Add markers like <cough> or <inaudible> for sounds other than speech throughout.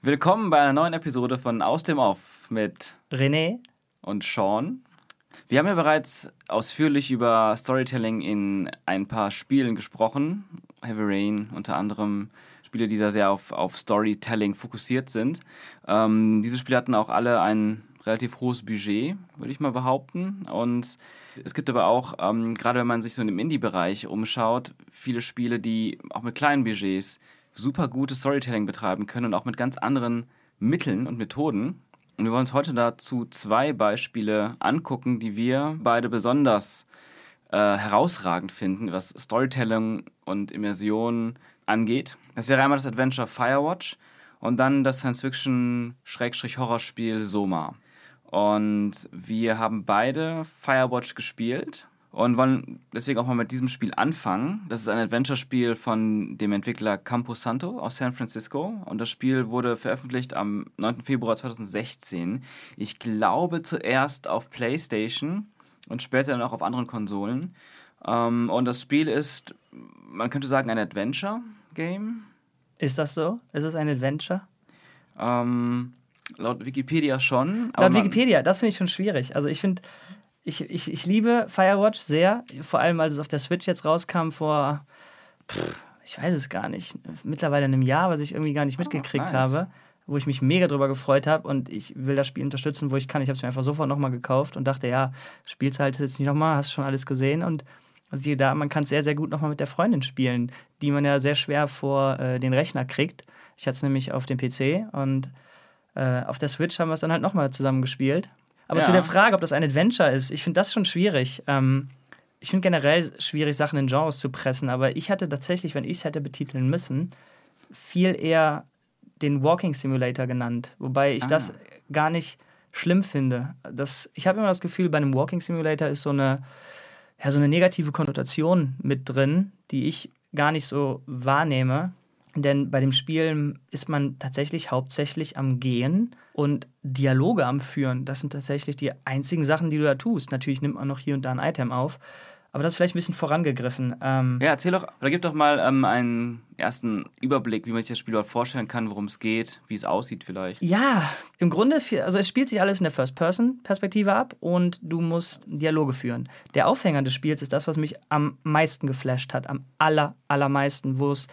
Willkommen bei einer neuen Episode von Aus dem Off mit René und Sean. Wir haben ja bereits ausführlich über Storytelling in ein paar Spielen gesprochen. Heavy Rain unter anderem. Spiele, die da sehr auf, auf Storytelling fokussiert sind. Ähm, diese Spiele hatten auch alle ein relativ hohes Budget, würde ich mal behaupten. Und es gibt aber auch, ähm, gerade wenn man sich so in dem Indie-Bereich umschaut, viele Spiele, die auch mit kleinen Budgets super gutes Storytelling betreiben können und auch mit ganz anderen Mitteln und Methoden. Und wir wollen uns heute dazu zwei Beispiele angucken, die wir beide besonders äh, herausragend finden, was Storytelling und Immersion angeht. Das wäre einmal das Adventure Firewatch und dann das Science-Fiction-Horrorspiel Soma. Und wir haben beide Firewatch gespielt und wollen deswegen auch mal mit diesem Spiel anfangen. Das ist ein Adventure-Spiel von dem Entwickler Campo Santo aus San Francisco und das Spiel wurde veröffentlicht am 9. Februar 2016. Ich glaube zuerst auf PlayStation und später dann auch auf anderen Konsolen. Ähm, und das Spiel ist, man könnte sagen, ein Adventure-Game. Ist das so? Ist es ein Adventure? Ähm, laut Wikipedia schon. laut Wikipedia, das finde ich schon schwierig. Also ich finde, ich, ich, ich liebe Firewatch sehr, vor allem als es auf der Switch jetzt rauskam vor, pff, ich weiß es gar nicht, mittlerweile einem Jahr, was ich irgendwie gar nicht ah, mitgekriegt oh, nice. habe, wo ich mich mega drüber gefreut habe und ich will das Spiel unterstützen, wo ich kann. Ich habe es mir einfach sofort nochmal gekauft und dachte, ja, spielst halt jetzt nicht nochmal, hast schon alles gesehen und also da, man kann es sehr, sehr gut nochmal mit der Freundin spielen, die man ja sehr schwer vor äh, den Rechner kriegt. Ich hatte es nämlich auf dem PC und äh, auf der Switch haben wir es dann halt nochmal zusammen gespielt. Aber ja. zu der Frage, ob das ein Adventure ist, ich finde das schon schwierig. Ähm, ich finde generell schwierig, Sachen in Genres zu pressen, aber ich hatte tatsächlich, wenn ich es hätte betiteln müssen, viel eher den Walking Simulator genannt. Wobei ich ah. das gar nicht schlimm finde. Das, ich habe immer das Gefühl, bei einem Walking Simulator ist so eine, ja, so eine negative Konnotation mit drin, die ich gar nicht so wahrnehme. Denn bei dem Spiel ist man tatsächlich hauptsächlich am Gehen und Dialoge am Führen. Das sind tatsächlich die einzigen Sachen, die du da tust. Natürlich nimmt man noch hier und da ein Item auf. Aber das ist vielleicht ein bisschen vorangegriffen. Ähm ja, erzähl doch, oder gib doch mal ähm, einen ersten Überblick, wie man sich das Spiel überhaupt vorstellen kann, worum es geht, wie es aussieht vielleicht. Ja, im Grunde, also es spielt sich alles in der First-Person-Perspektive ab und du musst Dialoge führen. Der Aufhänger des Spiels ist das, was mich am meisten geflasht hat, am aller, allermeisten, wo es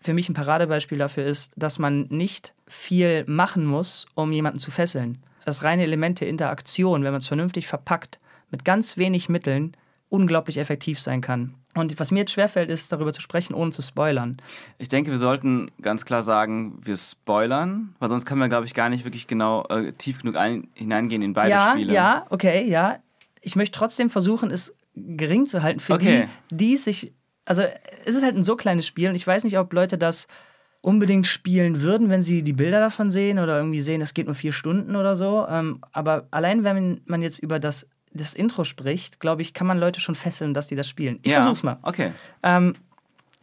für mich ein Paradebeispiel dafür ist, dass man nicht viel machen muss, um jemanden zu fesseln. Das reine Element der Interaktion, wenn man es vernünftig verpackt, mit ganz wenig Mitteln unglaublich effektiv sein kann. Und was mir jetzt schwerfällt, ist, darüber zu sprechen, ohne zu spoilern. Ich denke, wir sollten ganz klar sagen, wir spoilern, weil sonst können wir, glaube ich, gar nicht wirklich genau äh, tief genug ein, hineingehen in beide ja, Spiele. Ja, okay, ja. Ich möchte trotzdem versuchen, es gering zu halten für okay. die, die sich also es ist halt ein so kleines Spiel und ich weiß nicht, ob Leute das unbedingt spielen würden, wenn sie die Bilder davon sehen oder irgendwie sehen, es geht nur vier Stunden oder so. Ähm, aber allein, wenn man jetzt über das, das Intro spricht, glaube ich, kann man Leute schon fesseln, dass die das spielen. Ich ja. versuch's mal. Okay. Ähm,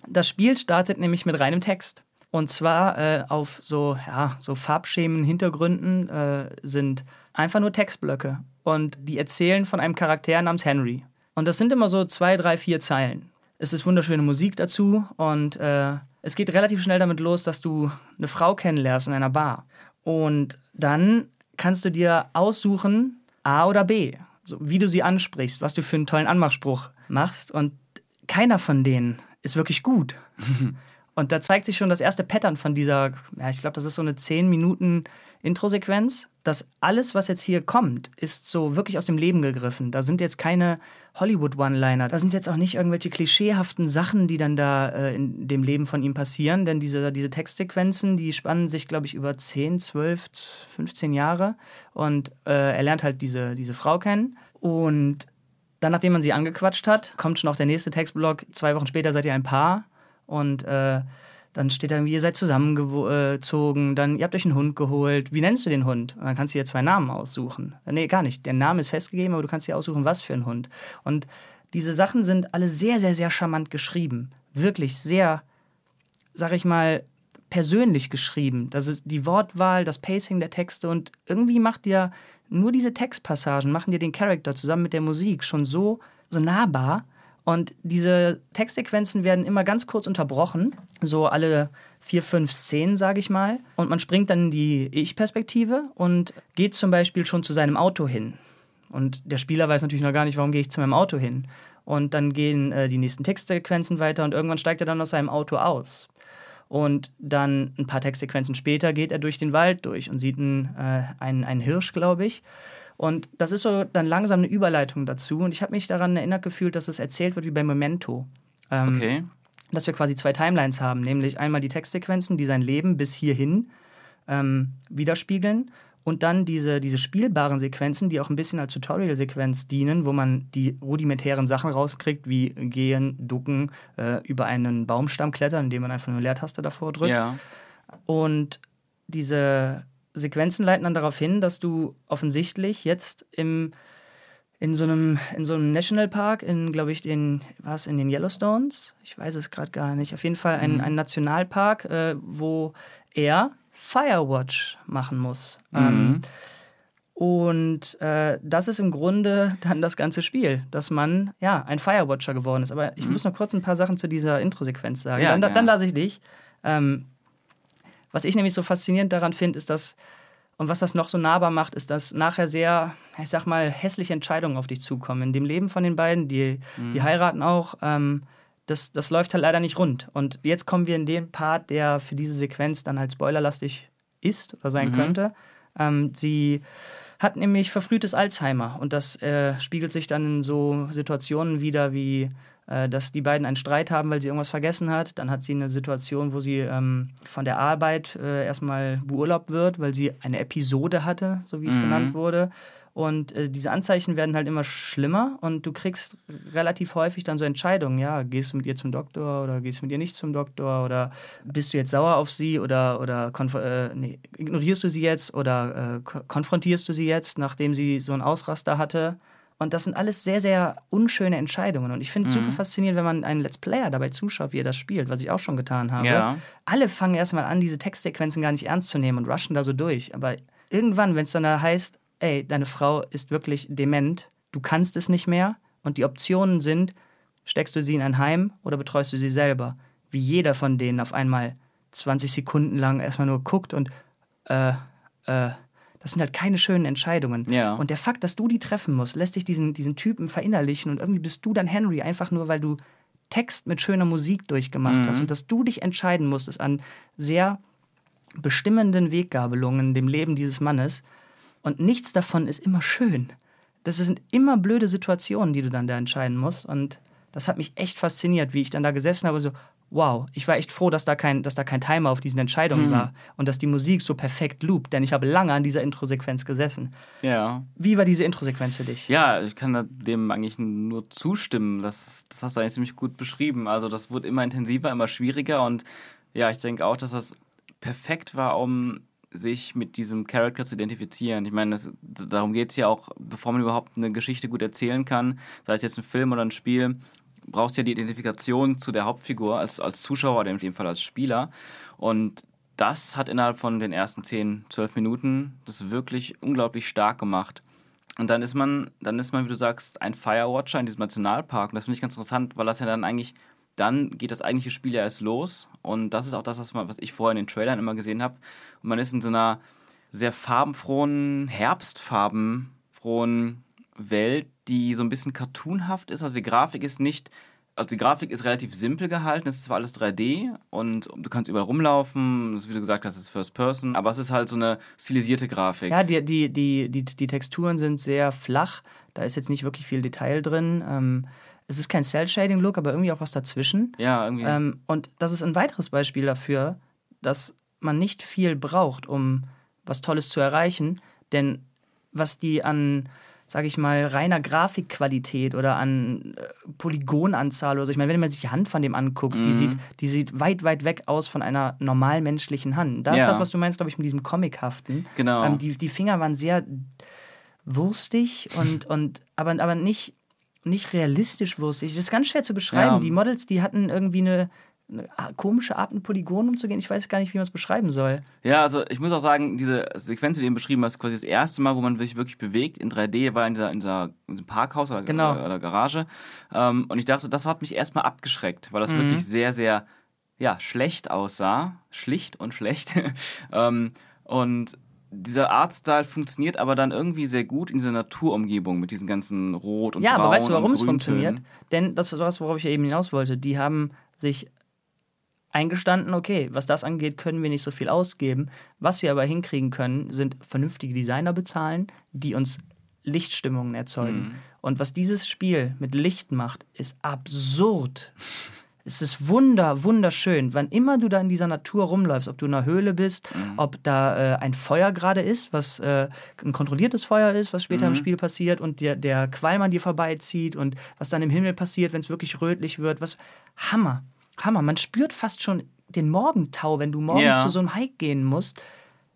das Spiel startet nämlich mit reinem Text. Und zwar äh, auf so, ja, so Farbschemen, Hintergründen äh, sind einfach nur Textblöcke. Und die erzählen von einem Charakter namens Henry. Und das sind immer so zwei, drei, vier Zeilen. Es ist wunderschöne Musik dazu und äh, es geht relativ schnell damit los, dass du eine Frau kennenlernst in einer Bar. Und dann kannst du dir aussuchen, A oder B, so, wie du sie ansprichst, was du für einen tollen Anmachspruch machst. Und keiner von denen ist wirklich gut. <laughs> und da zeigt sich schon das erste Pattern von dieser, ja, ich glaube, das ist so eine 10 Minuten Intro-Sequenz, dass alles, was jetzt hier kommt, ist so wirklich aus dem Leben gegriffen. Da sind jetzt keine Hollywood-One-Liner, da sind jetzt auch nicht irgendwelche klischeehaften Sachen, die dann da äh, in dem Leben von ihm passieren, denn diese, diese Textsequenzen, die spannen sich, glaube ich, über 10, 12, 15 Jahre. Und äh, er lernt halt diese, diese Frau kennen. Und dann, nachdem man sie angequatscht hat, kommt schon auch der nächste Textblock. Zwei Wochen später seid ihr ein Paar. Und äh, dann steht da irgendwie, ihr seid zusammengezogen, dann ihr habt euch einen Hund geholt. Wie nennst du den Hund? Und dann kannst du dir zwei Namen aussuchen. Nee, gar nicht. Der Name ist festgegeben, aber du kannst dir aussuchen, was für ein Hund. Und diese Sachen sind alle sehr, sehr, sehr charmant geschrieben. Wirklich sehr, sag ich mal, persönlich geschrieben. Das ist die Wortwahl, das Pacing der Texte und irgendwie macht dir nur diese Textpassagen, machen dir den Charakter zusammen mit der Musik schon so, so nahbar Und diese Textsequenzen werden immer ganz kurz unterbrochen, so alle vier, fünf Szenen, sage ich mal. Und man springt dann in die Ich-Perspektive und geht zum Beispiel schon zu seinem Auto hin. Und der Spieler weiß natürlich noch gar nicht, warum gehe ich zu meinem Auto hin. Und dann gehen äh, die nächsten Textsequenzen weiter und irgendwann steigt er dann aus seinem Auto aus. Und dann ein paar Textsequenzen später geht er durch den Wald durch und sieht einen, äh, einen, einen Hirsch, glaube ich. Und das ist so dann langsam eine Überleitung dazu. Und ich habe mich daran erinnert gefühlt, dass es erzählt wird wie bei Memento. Ähm, okay. Dass wir quasi zwei Timelines haben, nämlich einmal die Textsequenzen, die sein Leben bis hierhin ähm, widerspiegeln und dann diese, diese spielbaren Sequenzen, die auch ein bisschen als Tutorial-Sequenz dienen, wo man die rudimentären Sachen rauskriegt, wie gehen, ducken, äh, über einen Baumstamm klettern, indem man einfach eine Leertaste davor drückt. Ja. Und diese Sequenzen leiten dann darauf hin, dass du offensichtlich jetzt im in so einem in so einem Nationalpark in glaube ich den was in den Yellowstones ich weiß es gerade gar nicht auf jeden Fall ein, mhm. ein Nationalpark äh, wo er Firewatch machen muss. Mhm. Ähm, und äh, das ist im Grunde <laughs> dann das ganze Spiel, dass man ja ein Firewatcher geworden ist. Aber ich mhm. muss noch kurz ein paar Sachen zu dieser Intro-Sequenz sagen. Ja, dann, dann lasse ich dich. Ähm, was ich nämlich so faszinierend daran finde, ist, dass, und was das noch so nahbar macht, ist, dass nachher sehr, ich sag mal, hässliche Entscheidungen auf dich zukommen. In dem Leben von den beiden, die, mhm. die heiraten auch. Ähm, das, das läuft halt leider nicht rund. Und jetzt kommen wir in den Part, der für diese Sequenz dann halt spoilerlastig ist oder sein mhm. könnte. Ähm, sie hat nämlich verfrühtes Alzheimer und das äh, spiegelt sich dann in so Situationen wieder wie dass die beiden einen Streit haben, weil sie irgendwas vergessen hat. Dann hat sie eine Situation, wo sie ähm, von der Arbeit äh, erstmal beurlaubt wird, weil sie eine Episode hatte, so wie es mhm. genannt wurde. Und äh, diese Anzeichen werden halt immer schlimmer und du kriegst relativ häufig dann so Entscheidungen, ja, gehst du mit ihr zum Doktor oder gehst du mit ihr nicht zum Doktor oder bist du jetzt sauer auf sie oder, oder äh, nee, ignorierst du sie jetzt oder äh, konfrontierst du sie jetzt, nachdem sie so einen Ausraster hatte. Und das sind alles sehr, sehr unschöne Entscheidungen. Und ich finde es mhm. super faszinierend, wenn man einen Let's Player dabei zuschaut, wie er das spielt, was ich auch schon getan habe. Ja. Alle fangen erstmal an, diese Textsequenzen gar nicht ernst zu nehmen und rushen da so durch. Aber irgendwann, wenn es dann da heißt, ey, deine Frau ist wirklich dement, du kannst es nicht mehr und die Optionen sind, steckst du sie in ein Heim oder betreust du sie selber? Wie jeder von denen auf einmal 20 Sekunden lang erstmal nur guckt und äh, äh, das sind halt keine schönen Entscheidungen. Ja. Und der Fakt, dass du die treffen musst, lässt dich diesen, diesen Typen verinnerlichen und irgendwie bist du dann Henry, einfach nur weil du Text mit schöner Musik durchgemacht mhm. hast und dass du dich entscheiden musstest an sehr bestimmenden Weggabelungen dem Leben dieses Mannes und nichts davon ist immer schön. Das sind immer blöde Situationen, die du dann da entscheiden musst. Und das hat mich echt fasziniert, wie ich dann da gesessen habe und so, wow, ich war echt froh, dass da kein, dass da kein Timer auf diesen Entscheidungen mhm. war und dass die Musik so perfekt loopt, denn ich habe lange an dieser Introsequenz gesessen. Ja. Wie war diese Introsequenz für dich? Ja, ich kann dem eigentlich nur zustimmen. Das, das hast du eigentlich ziemlich gut beschrieben. Also das wurde immer intensiver, immer schwieriger und ja, ich denke auch, dass das perfekt war, um sich mit diesem Charakter zu identifizieren. Ich meine, das, darum geht es ja auch, bevor man überhaupt eine Geschichte gut erzählen kann, sei es jetzt ein Film oder ein Spiel, brauchst ja die Identifikation zu der Hauptfigur als, als Zuschauer oder in dem Fall als Spieler. Und das hat innerhalb von den ersten 10, 12 Minuten das wirklich unglaublich stark gemacht. Und dann ist man, dann ist man, wie du sagst, ein Firewatcher in diesem Nationalpark. Und das finde ich ganz interessant, weil das ja dann eigentlich dann geht das eigentliche Spiel ja erst los. Und das ist auch das, was, man, was ich vorher in den Trailern immer gesehen habe. Und man ist in so einer sehr farbenfrohen, herbstfarbenfrohen Welt, die so ein bisschen cartoonhaft ist. Also die Grafik ist nicht, also die Grafik ist relativ simpel gehalten. Es ist zwar alles 3D und du kannst überall rumlaufen. Wie du gesagt hast, ist First Person, aber es ist halt so eine stilisierte Grafik. Ja, die, die, die, die, die Texturen sind sehr flach. Da ist jetzt nicht wirklich viel Detail drin. Ähm, es ist kein Cell-Shading-Look, aber irgendwie auch was dazwischen. Ja, irgendwie. Ähm, und das ist ein weiteres Beispiel dafür, dass man nicht viel braucht, um was Tolles zu erreichen. Denn was die an, sage ich mal, reiner Grafikqualität oder an äh, Polygonanzahl oder so, ich meine, wenn man sich die Hand von dem anguckt, mhm. die, sieht, die sieht weit, weit weg aus von einer normal menschlichen Hand. Da ja. ist das, was du meinst, glaube ich, mit diesem Comichaften. Genau. Ähm, die, die Finger waren sehr wurstig und, <laughs> und aber, aber nicht nicht realistisch wurstig. Das ist ganz schwer zu beschreiben. Ja. Die Models, die hatten irgendwie eine, eine komische Art, mit Polygonen umzugehen. Ich weiß gar nicht, wie man es beschreiben soll. Ja, also ich muss auch sagen, diese Sequenz, die du eben beschrieben hast, quasi das erste Mal, wo man sich wirklich bewegt in 3D, war in, dieser, in, dieser, in diesem Parkhaus oder, Genau. oder, oder Garage. Ähm, und ich dachte, das hat mich erstmal abgeschreckt, weil das Mhm. wirklich sehr, sehr ja, schlecht aussah. Schlicht und schlecht. <laughs> ähm, und dieser Artstyle funktioniert aber dann irgendwie sehr gut in dieser Naturumgebung mit diesen ganzen Rot und Ja, Braun aber weißt du, warum es funktioniert? Denn das ist was, worauf ich ja eben hinaus wollte. Die haben sich eingestanden, okay, was das angeht, können wir nicht so viel ausgeben. Was wir aber hinkriegen können, sind vernünftige Designer bezahlen, die uns Lichtstimmungen erzeugen. Und was dieses Spiel mit Licht macht, ist absurd. Es ist wunder, wunderschön. Wann immer du da in dieser Natur rumläufst, ob du in einer Höhle bist, ob da äh, ein Feuer gerade ist, was äh, ein kontrolliertes Feuer ist, was später im Spiel passiert und der, der Qualm an dir vorbeizieht und was dann im Himmel passiert, wenn es wirklich rötlich wird. Was Hammer, Hammer. Man spürt fast schon den Morgentau, wenn du morgens Ja. zu so einem Hike gehen musst.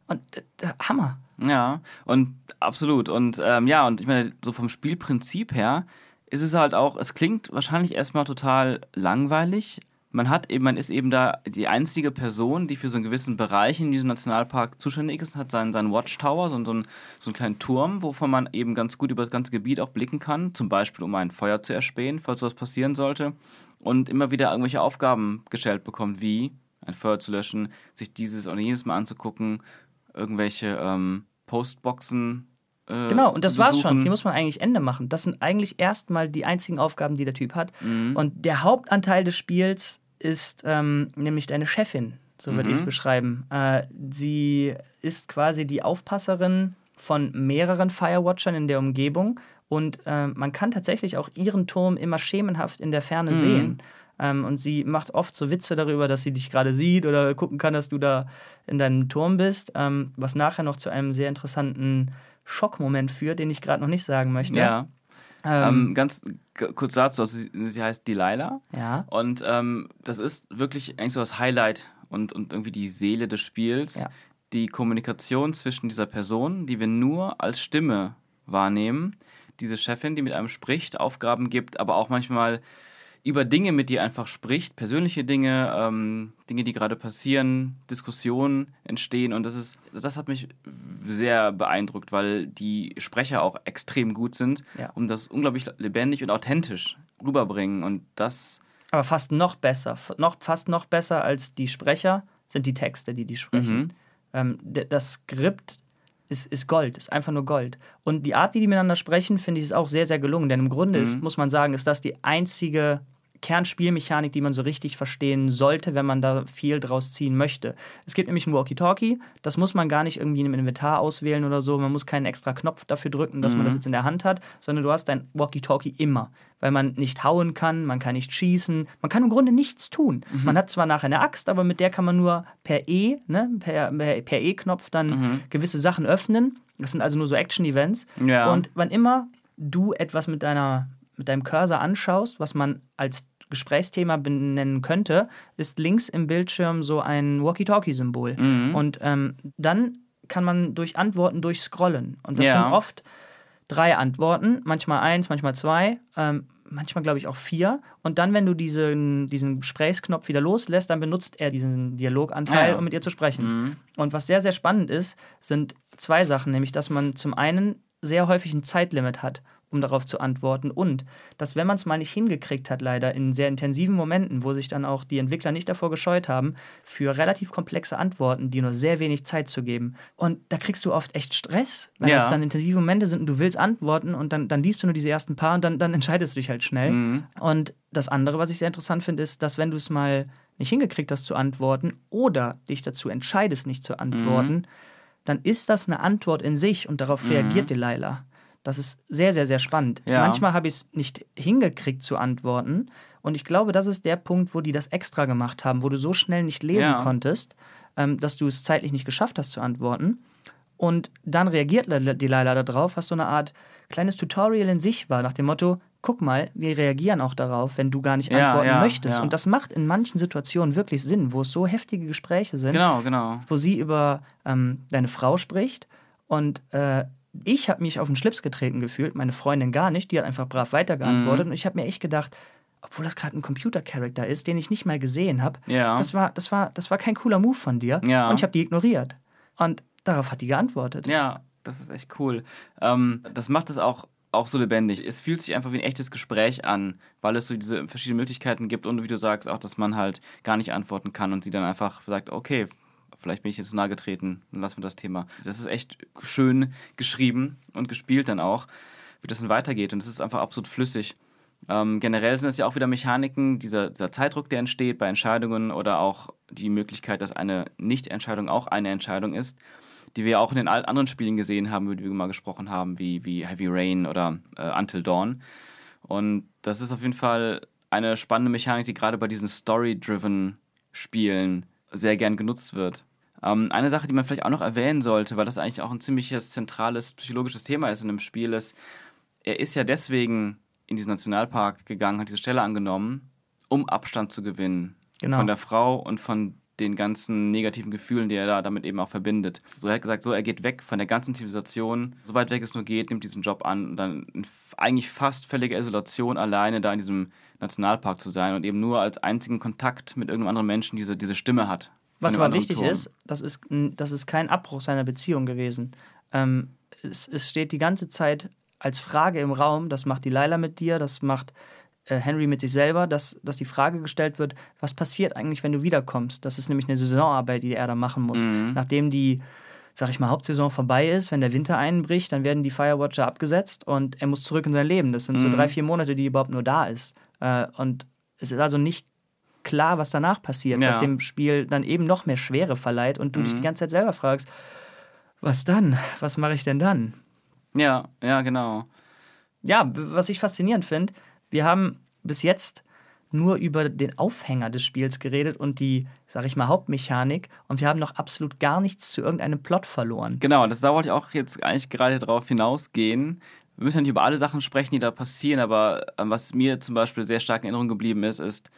Und äh, Hammer. Ja, und absolut. Und ähm, ja, und ich meine, so vom Spielprinzip her ist es halt auch, es klingt wahrscheinlich erstmal total langweilig. Man hat eben, man ist eben da die einzige Person, die für so einen gewissen Bereich in diesem Nationalpark zuständig ist, hat seinen, seinen Watchtower, so, so, einen, so einen kleinen Turm, wovon man eben ganz gut über das ganze Gebiet auch blicken kann, zum Beispiel um ein Feuer zu erspähen, falls was passieren sollte. Und immer wieder irgendwelche Aufgaben gestellt bekommt, wie ein Feuer zu löschen, sich dieses oder jenes mal anzugucken, irgendwelche ähm, Postboxen. Äh, Genau, und das war's schon. Hier muss man eigentlich Ende machen. Das sind eigentlich erstmal die einzigen Aufgaben, die der Typ hat. Mhm. Und der Hauptanteil des Spiels ist ähm, nämlich deine Chefin, so würde ich Mhm. es beschreiben. Äh, sie ist quasi die Aufpasserin von mehreren Firewatchern in der Umgebung und äh, man kann tatsächlich auch ihren Turm immer schemenhaft in der Ferne Mhm. sehen. Ähm, und sie macht oft so Witze darüber, dass sie dich gerade sieht oder gucken kann, dass du da in deinem Turm bist, ähm, was nachher noch zu einem sehr interessanten Schockmoment führt, den ich gerade noch nicht sagen möchte. Ja. Ähm, Ähm, ganz kurz dazu, also sie, sie heißt Delilah. ja. Und ähm, das ist wirklich eigentlich so das Highlight und, und irgendwie die Seele des Spiels. Ja. Die Kommunikation zwischen dieser Person, die wir nur als Stimme wahrnehmen. Diese Chefin, die mit einem spricht, Aufgaben gibt, aber auch manchmal über Dinge mit dir einfach spricht, persönliche Dinge, ähm, Dinge, die gerade passieren, Diskussionen entstehen und das ist, das hat mich sehr beeindruckt, weil die Sprecher auch extrem gut sind Ja. und das unglaublich lebendig und authentisch rüberbringen und das Aber fast noch besser, noch, fast noch besser als die Sprecher sind die Texte, die die sprechen. Mhm. Ähm, das Skript ist, ist Gold, ist einfach nur Gold. Und die Art, wie die miteinander sprechen, finde ich, ist auch sehr, sehr gelungen. Denn im Grunde ist, muss man sagen, ist das die einzige Kernspielmechanik, die man so richtig verstehen sollte, wenn man da viel draus ziehen möchte. Es gibt nämlich ein Walkie-Talkie, das muss man gar nicht irgendwie im Inventar auswählen oder so. Man muss keinen extra Knopf dafür drücken, dass man das jetzt in der Hand hat, sondern du hast dein Walkie-Talkie immer, weil man nicht hauen kann, man kann nicht schießen, man kann im Grunde nichts tun. Man hat zwar nachher eine Axt, aber mit der kann man nur per E, ne, per, per, E-Knopf dann gewisse Sachen öffnen. Das sind also nur so Action-Events. Ja. Und wann immer du etwas mit deiner mit deinem Cursor anschaust, was man als Gesprächsthema benennen könnte, ist links im Bildschirm so ein Walkie-Talkie-Symbol. Und ähm, dann kann man durch Antworten durchscrollen. Und das Ja. sind oft drei Antworten, manchmal eins, manchmal zwei, ähm, manchmal glaube ich auch vier. Und dann, wenn du diesen, diesen Gesprächsknopf wieder loslässt, dann benutzt er diesen Dialoganteil, Ah ja. um mit ihr zu sprechen. Und was sehr, sehr spannend ist, sind zwei Sachen, nämlich dass man zum einen sehr häufig ein Zeitlimit hat, um darauf zu antworten und dass, wenn man es mal nicht hingekriegt hat, leider in sehr intensiven Momenten, wo sich dann auch die Entwickler nicht davor gescheut haben, für relativ komplexe Antworten, die nur sehr wenig Zeit zu geben. Und da kriegst du oft echt Stress, weil Ja. das dann intensive Momente sind und du willst antworten und dann, dann liest du nur diese ersten paar und dann, dann entscheidest du dich halt schnell. Und das andere, was ich sehr interessant finde, ist, dass wenn du es mal nicht hingekriegt hast zu antworten oder dich dazu entscheidest, nicht zu antworten, dann ist das eine Antwort in sich und darauf reagiert Delilah. Das ist sehr, sehr, sehr spannend. Ja. Manchmal habe ich es nicht hingekriegt zu antworten. Und ich glaube, das ist der Punkt, wo die das extra gemacht haben, wo du so schnell nicht lesen Ja. konntest, ähm, dass du es zeitlich nicht geschafft hast zu antworten. Und dann reagiert Delilah darauf, was so eine Art kleines Tutorial in sich war, nach dem Motto, guck mal, wir reagieren auch darauf, wenn du gar nicht Ja, antworten ja, möchtest. ja. Und das macht in manchen Situationen wirklich Sinn, wo es so heftige Gespräche sind, Genau, genau. wo sie über ähm, deine Frau spricht und äh, ich habe mich auf den Schlips getreten gefühlt, meine Freundin gar nicht, die hat einfach brav weitergeantwortet Mhm. und ich habe mir echt gedacht, obwohl das gerade ein Computer-Charakter ist, den ich nicht mal gesehen habe. Ja. Das war, das war, das war kein cooler Move von dir. Ja. Und ich habe die ignoriert. Und darauf hat die geantwortet. Ja, das ist echt cool. Ähm, das macht es auch, auch so lebendig. Es fühlt sich einfach wie ein echtes Gespräch an, weil es so diese verschiedenen Möglichkeiten gibt und wie du sagst, auch, dass man halt gar nicht antworten kann und sie dann einfach sagt, okay, vielleicht bin ich jetzt nahe getreten, dann lassen wir das Thema. Das ist echt schön geschrieben und gespielt dann auch, wie das dann weitergeht und es ist einfach absolut flüssig. Ähm, generell sind es ja auch wieder Mechaniken, dieser, dieser Zeitdruck, der entsteht bei Entscheidungen oder auch die Möglichkeit, dass eine Nicht-Entscheidung auch eine Entscheidung ist, die wir auch in den anderen Spielen gesehen haben, über die wir mal gesprochen haben, wie, wie Heavy Rain oder äh, Until Dawn. Und das ist auf jeden Fall eine spannende Mechanik, die gerade bei diesen Story-driven Spielen sehr gern genutzt wird. Ähm, eine Sache, die man vielleicht auch noch erwähnen sollte, weil das eigentlich auch ein ziemliches zentrales psychologisches Thema ist in dem Spiel, ist, er ist ja deswegen in diesen Nationalpark gegangen, hat diese Stelle angenommen, um Abstand zu gewinnen. Genau. Von der Frau und von den ganzen negativen Gefühlen, die er da damit eben auch verbindet. So er hat gesagt, so er geht weg von der ganzen Zivilisation, so weit weg es nur geht, nimmt diesen Job an und dann in eigentlich fast völliger Isolation alleine da in diesem Nationalpark zu sein und eben nur als einzigen Kontakt mit irgendeinem anderen Menschen diese, diese Stimme hat. Was aber wichtig Ton. ist, das ist, das ist kein Abbruch seiner Beziehung gewesen. Ähm, es, es steht die ganze Zeit als Frage im Raum, das macht die Laila mit dir, das macht äh, Henry mit sich selber, dass, dass die Frage gestellt wird, was passiert eigentlich, wenn du wiederkommst? Das ist nämlich eine Saisonarbeit, die er da machen muss. Mhm. Nachdem die, sag ich mal, Hauptsaison vorbei ist, wenn der Winter einbricht, dann werden die Firewatcher abgesetzt und er muss zurück in sein Leben. Das sind so Mhm. drei, vier Monate, die überhaupt nur da ist. Äh, und es ist also nicht klar, was danach passiert, Ja. was dem Spiel dann eben noch mehr Schwere verleiht und du dich Mhm. die ganze Zeit selber fragst, was dann? Was mache ich denn dann? Ja, ja, genau. Ja, was ich faszinierend finde, wir haben bis jetzt nur über den Aufhänger des Spiels geredet und die, sag ich mal, Hauptmechanik und wir haben noch absolut gar nichts zu irgendeinem Plot verloren. Genau, das, da wollte ich auch jetzt eigentlich gerade drauf hinausgehen. Wir müssen ja nicht über alle Sachen sprechen, die da passieren, aber ähm, was mir zum Beispiel sehr stark in Erinnerung geblieben ist, ist,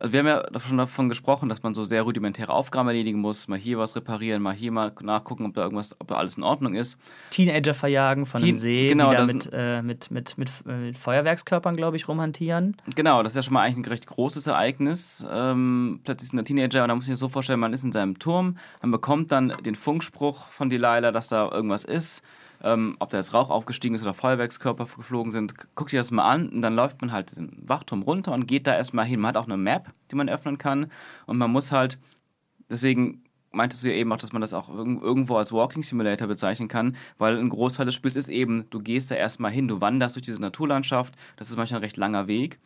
also wir haben ja schon davon gesprochen, dass man so sehr rudimentäre Aufgaben erledigen muss, mal hier was reparieren, mal hier mal nachgucken, ob da irgendwas, ob da alles in Ordnung ist. Teenager verjagen von einem Teen- See, genau, die da mit, äh, mit, mit, mit, mit Feuerwerkskörpern, glaube ich, rumhantieren. Genau, das ist ja schon mal eigentlich ein recht großes Ereignis. Ähm, plötzlich ist ein Teenager und da muss ich sich so vorstellen, man ist in seinem Turm, man bekommt dann den Funkspruch von Delilah, dass da irgendwas ist. Ähm, ob da jetzt Rauch aufgestiegen ist oder Feuerwerkskörper geflogen sind, guckt ihr das mal an und dann läuft man halt den Wachturm runter und geht da erstmal hin. Man hat auch eine Map, die man öffnen kann und man muss halt, deswegen meintest du ja eben auch, dass man das auch irg- irgendwo als Walking Simulator bezeichnen kann, weil ein Großteil des Spiels ist eben, du gehst da erstmal hin, du wanderst durch diese Naturlandschaft, das ist manchmal ein recht langer Weg,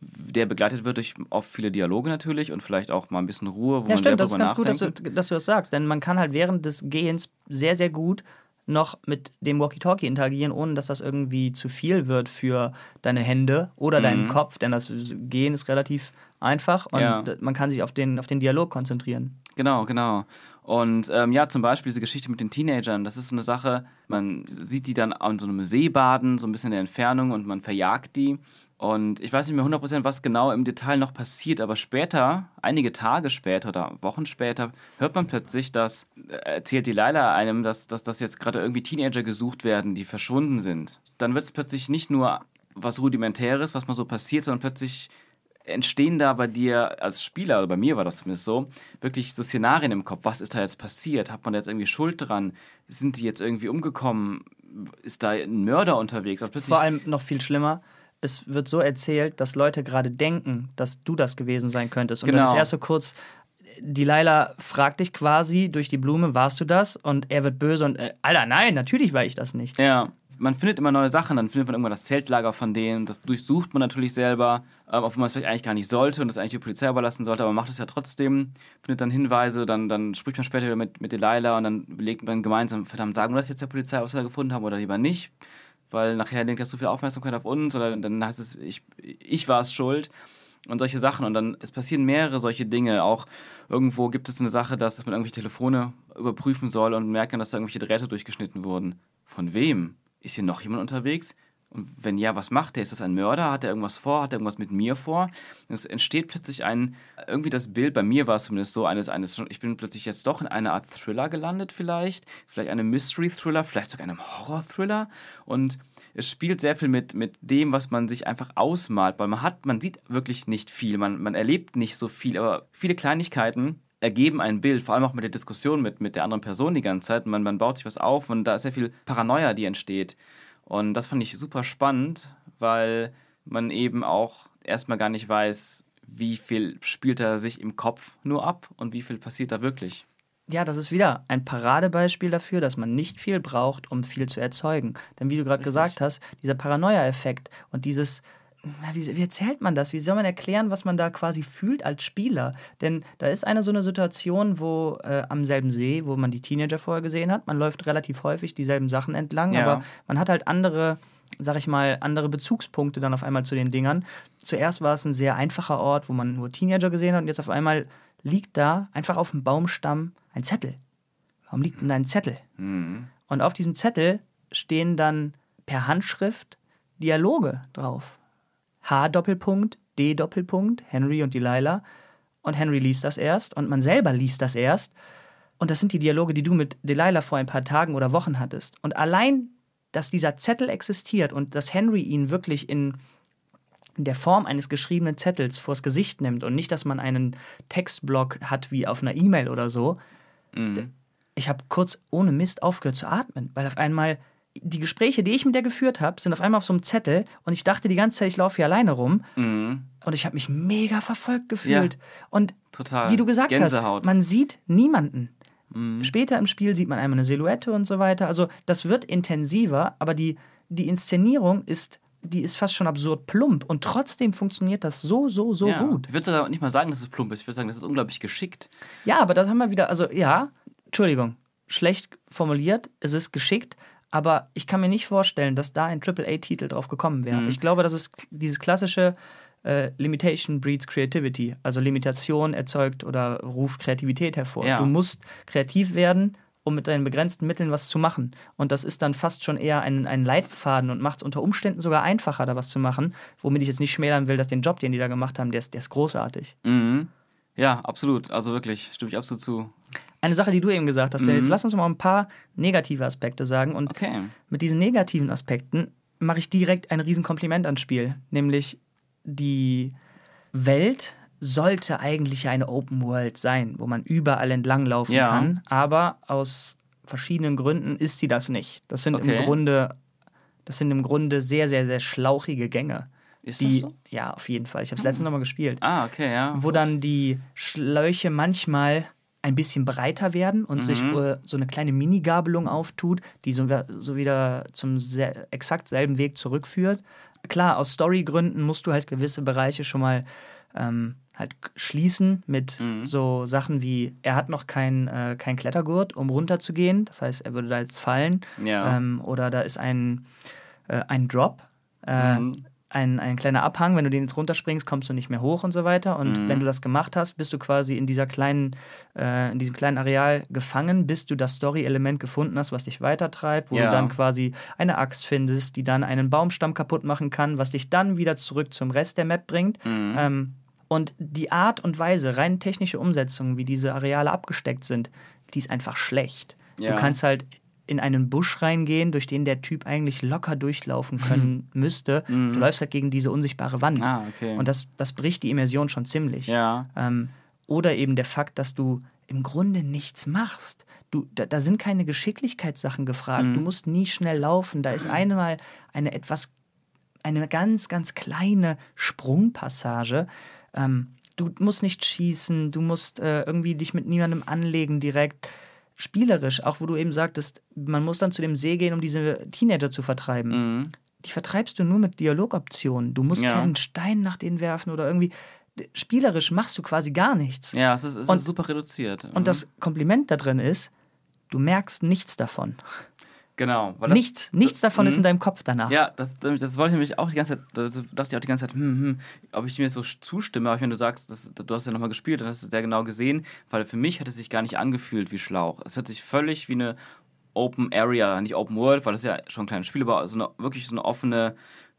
der begleitet wird durch oft viele Dialoge natürlich und vielleicht auch mal ein bisschen Ruhe, wo Ja, man stimmt, das ist ganz gut, dass nachdenkt. du, dass du das sagst, denn man kann halt während des Gehens sehr, sehr gut noch mit dem Walkie-Talkie interagieren, ohne dass das irgendwie zu viel wird für deine Hände oder deinen Mhm. Kopf, denn das Gehen ist relativ einfach und Ja. man kann sich auf den, auf den Dialog konzentrieren. Genau, genau. Und ähm, ja, zum Beispiel diese Geschichte mit den Teenagern, das ist so eine Sache, man sieht die dann an so einem See baden, so ein bisschen in der Entfernung und man verjagt die. Und ich weiß nicht mehr 100%, was genau im Detail noch passiert, aber später, einige Tage später oder Wochen später, hört man plötzlich, dass, äh, erzählt die Leila einem, dass, dass, dass jetzt gerade irgendwie Teenager gesucht werden, die verschwunden sind. Dann wird es plötzlich nicht nur was Rudimentäres, was mal so passiert, sondern plötzlich entstehen da bei dir als Spieler, oder bei mir war das zumindest so, wirklich so Szenarien im Kopf. Was ist da jetzt passiert? Hat man da jetzt irgendwie Schuld dran? Sind die jetzt irgendwie umgekommen? Ist da ein Mörder unterwegs? Also plötzlich, Vor allem noch viel schlimmer, es wird so erzählt, dass Leute gerade denken, dass du das gewesen sein könntest. Und dann Genau. ist erst so kurz, die Laila fragt dich quasi durch die Blume, warst du das? Und er wird böse und, äh, Alter, nein, natürlich war ich das nicht. ja, man findet immer neue Sachen. Dann findet man irgendwann das Zeltlager von denen. Das durchsucht man natürlich selber, ähm, obwohl man es vielleicht eigentlich gar nicht sollte und das eigentlich die Polizei überlassen sollte, aber man macht es ja trotzdem. Findet dann Hinweise, dann, dann spricht man später wieder mit, mit Delilah und dann überlegt man gemeinsam, verdammt, sagen wir das jetzt der Polizei, was wir da gefunden haben oder lieber nicht? Weil nachher lenkt das so viel Aufmerksamkeit auf uns oder dann heißt es, ich, ich war es schuld und solche Sachen. Und dann, es passieren mehrere solche Dinge. Auch irgendwo gibt es eine Sache, dass, dass man irgendwelche Telefone überprüfen soll und merken, dass da irgendwelche Drähte durchgeschnitten wurden. Von wem? Ist hier noch jemand unterwegs? Und wenn ja, was macht er? Ist das ein Mörder? Hat er irgendwas vor? Hat er irgendwas mit mir vor? Es entsteht plötzlich ein, irgendwie das Bild, bei mir war es zumindest so, eines, eines, ich bin plötzlich jetzt doch in eine Art Thriller gelandet vielleicht, vielleicht eine Mystery-Thriller, vielleicht sogar einem Horror-Thriller und es spielt sehr viel mit, mit dem, was man sich einfach ausmalt, weil man hat, man sieht wirklich nicht viel, man, man erlebt nicht so viel, aber viele Kleinigkeiten ergeben ein Bild, vor allem auch mit der Diskussion mit, mit der anderen Person die ganze Zeit. Man, man baut sich was auf und da ist sehr viel Paranoia, die entsteht. Und das fand ich super spannend, weil man eben auch erstmal gar nicht weiß, wie viel spielt er sich im Kopf nur ab und wie viel passiert da wirklich. Ja, das ist wieder ein Paradebeispiel dafür, dass man nicht viel braucht, um viel zu erzeugen. Denn wie du gerade gesagt hast, dieser Paranoia-Effekt und dieses, wie, wie, erzählt man das? Wie soll man erklären, was man da quasi fühlt als Spieler? Denn da ist eine so eine Situation, wo äh, am selben See, wo man die Teenager vorher gesehen hat, man läuft relativ häufig dieselben Sachen entlang, ja. aber man hat halt andere sag ich mal, andere Bezugspunkte dann auf einmal zu den Dingern. Zuerst war es ein sehr einfacher Ort, wo man nur Teenager gesehen hat und jetzt auf einmal liegt da einfach auf dem Baumstamm ein Zettel. Warum liegt denn da ein Zettel? Mhm. Und auf diesem Zettel stehen dann per Handschrift Dialoge drauf. H Doppelpunkt, D Doppelpunkt, Henry und Delilah. Und Henry liest das erst und man selber liest das erst. Und das sind die Dialoge, die du mit Delilah vor ein paar Tagen oder Wochen hattest. Und allein, dass dieser Zettel existiert und dass Henry ihn wirklich in der Form eines geschriebenen Zettels vors Gesicht nimmt und nicht, dass man einen Textblock hat wie auf einer E-Mail oder so. Mhm. Ich habe kurz ohne Mist aufgehört zu atmen, weil auf einmal die Gespräche, die ich mit der geführt habe, sind auf einmal auf so einem Zettel und ich dachte die ganze Zeit, ich laufe hier alleine rum. Mhm. Und ich habe mich mega verfolgt gefühlt. Ja, und total. wie du gesagt Gänsehaut. hast, man sieht niemanden. Mhm. Später im Spiel sieht man einmal eine Silhouette und so weiter. Also das wird intensiver, aber die, die Inszenierung ist die ist fast schon absurd plump und trotzdem funktioniert das so, so, so ja. gut. Ich würde sogar nicht mal sagen, dass es plump ist. Ich würde sagen, das ist unglaublich geschickt. Ja, aber das haben wir wieder, also ja, Entschuldigung, schlecht formuliert, es ist geschickt, aber ich kann mir nicht vorstellen, dass da ein AAA-Titel drauf gekommen wäre. Mhm. Ich glaube, das ist dieses klassische äh, Limitation breeds Creativity. Also Limitation erzeugt oder ruft Kreativität hervor. Ja. Du musst kreativ werden um mit deinen begrenzten Mitteln was zu machen. Und das ist dann fast schon eher ein, ein Leitfaden und macht es unter Umständen sogar einfacher, da was zu machen. Womit ich jetzt nicht schmälern will, dass den Job, den die da gemacht haben, der ist, der ist großartig. Mhm. Ja, absolut. Also wirklich, stimme ich absolut zu. Eine Sache, die du eben gesagt hast, mhm. jetzt lass uns mal ein paar negative Aspekte sagen. Und okay. mit diesen negativen Aspekten mache ich direkt ein Riesenkompliment ans Spiel. Nämlich die Welt sollte eigentlich eine Open World sein, wo man überall entlanglaufen ja. kann. Aber aus verschiedenen Gründen ist sie das nicht. Das sind okay. im Grunde, das sind im Grunde sehr, sehr, sehr schlauchige Gänge. Ist die, das so? Ja, auf jeden Fall. Ich habe es hm. letztens nochmal gespielt. Ah, okay, ja. Wo dann die Schläuche manchmal ein bisschen breiter werden und mhm. sich uh, so eine kleine Mini-Gabelung auftut, die so, so wieder zum exakt selben Weg zurückführt. Klar, aus Storygründen musst du halt gewisse Bereiche schon mal ähm, halt schließen mit mhm. so Sachen wie, er hat noch kein, äh, kein Klettergurt, um runterzugehen. Das heißt, er würde da jetzt fallen. Ja. Ähm, oder da ist ein, äh, ein Drop. Äh, mhm. Ein, ein kleiner Abhang, wenn du den jetzt runterspringst, kommst du nicht mehr hoch und so weiter. Und mhm. wenn du das gemacht hast, bist du quasi in dieser kleinen, äh, in diesem kleinen Areal gefangen, bis du das Story-Element gefunden hast, was dich weitertreibt, wo ja. du dann quasi eine Axt findest, die dann einen Baumstamm kaputt machen kann, was dich dann wieder zurück zum Rest der Map bringt. Mhm. Ähm, und die Art und Weise, rein technische Umsetzung, wie diese Areale abgesteckt sind, die ist einfach schlecht. Ja. Du kannst halt in einen Busch reingehen, durch den der Typ eigentlich locker durchlaufen können müsste. Mhm. Du läufst halt gegen diese unsichtbare Wand. Ah, okay. Und das, das bricht die Immersion schon ziemlich. Ja. Ähm, oder eben der Fakt, dass du im Grunde nichts machst. Du, da, da sind keine Geschicklichkeitssachen gefragt. Mhm. Du musst nie schnell laufen. Da ist einmal eine etwas, eine ganz, ganz kleine Sprungpassage, ähm, du musst nicht schießen, du musst äh, irgendwie dich mit niemandem anlegen direkt. Spielerisch, auch wo du eben sagtest, man muss dann zu dem See gehen, um diese Teenager zu vertreiben. Mhm. Die vertreibst du nur mit Dialogoptionen. Du musst ja. keinen Stein nach denen werfen oder irgendwie. Spielerisch machst du quasi gar nichts. Ja, es ist, es und, ist super reduziert. Mhm. Und das Kompliment da drin ist, du merkst nichts davon. Genau. Das, nichts, nichts das, davon ist in mhm. deinem Kopf danach. Ja, das, das wollte ich nämlich auch die ganze Zeit, da dachte ich auch die ganze Zeit, hm, hm, ob ich mir so zustimme, aber ich meine, du sagst, das, du hast ja nochmal gespielt, dann hast du sehr genau gesehen, weil für mich hat es sich gar nicht angefühlt wie Schlauch. Es hört sich völlig wie eine Open Area, nicht Open World, weil das ist ja schon ein kleines Spiel, aber so eine, wirklich so eine offene,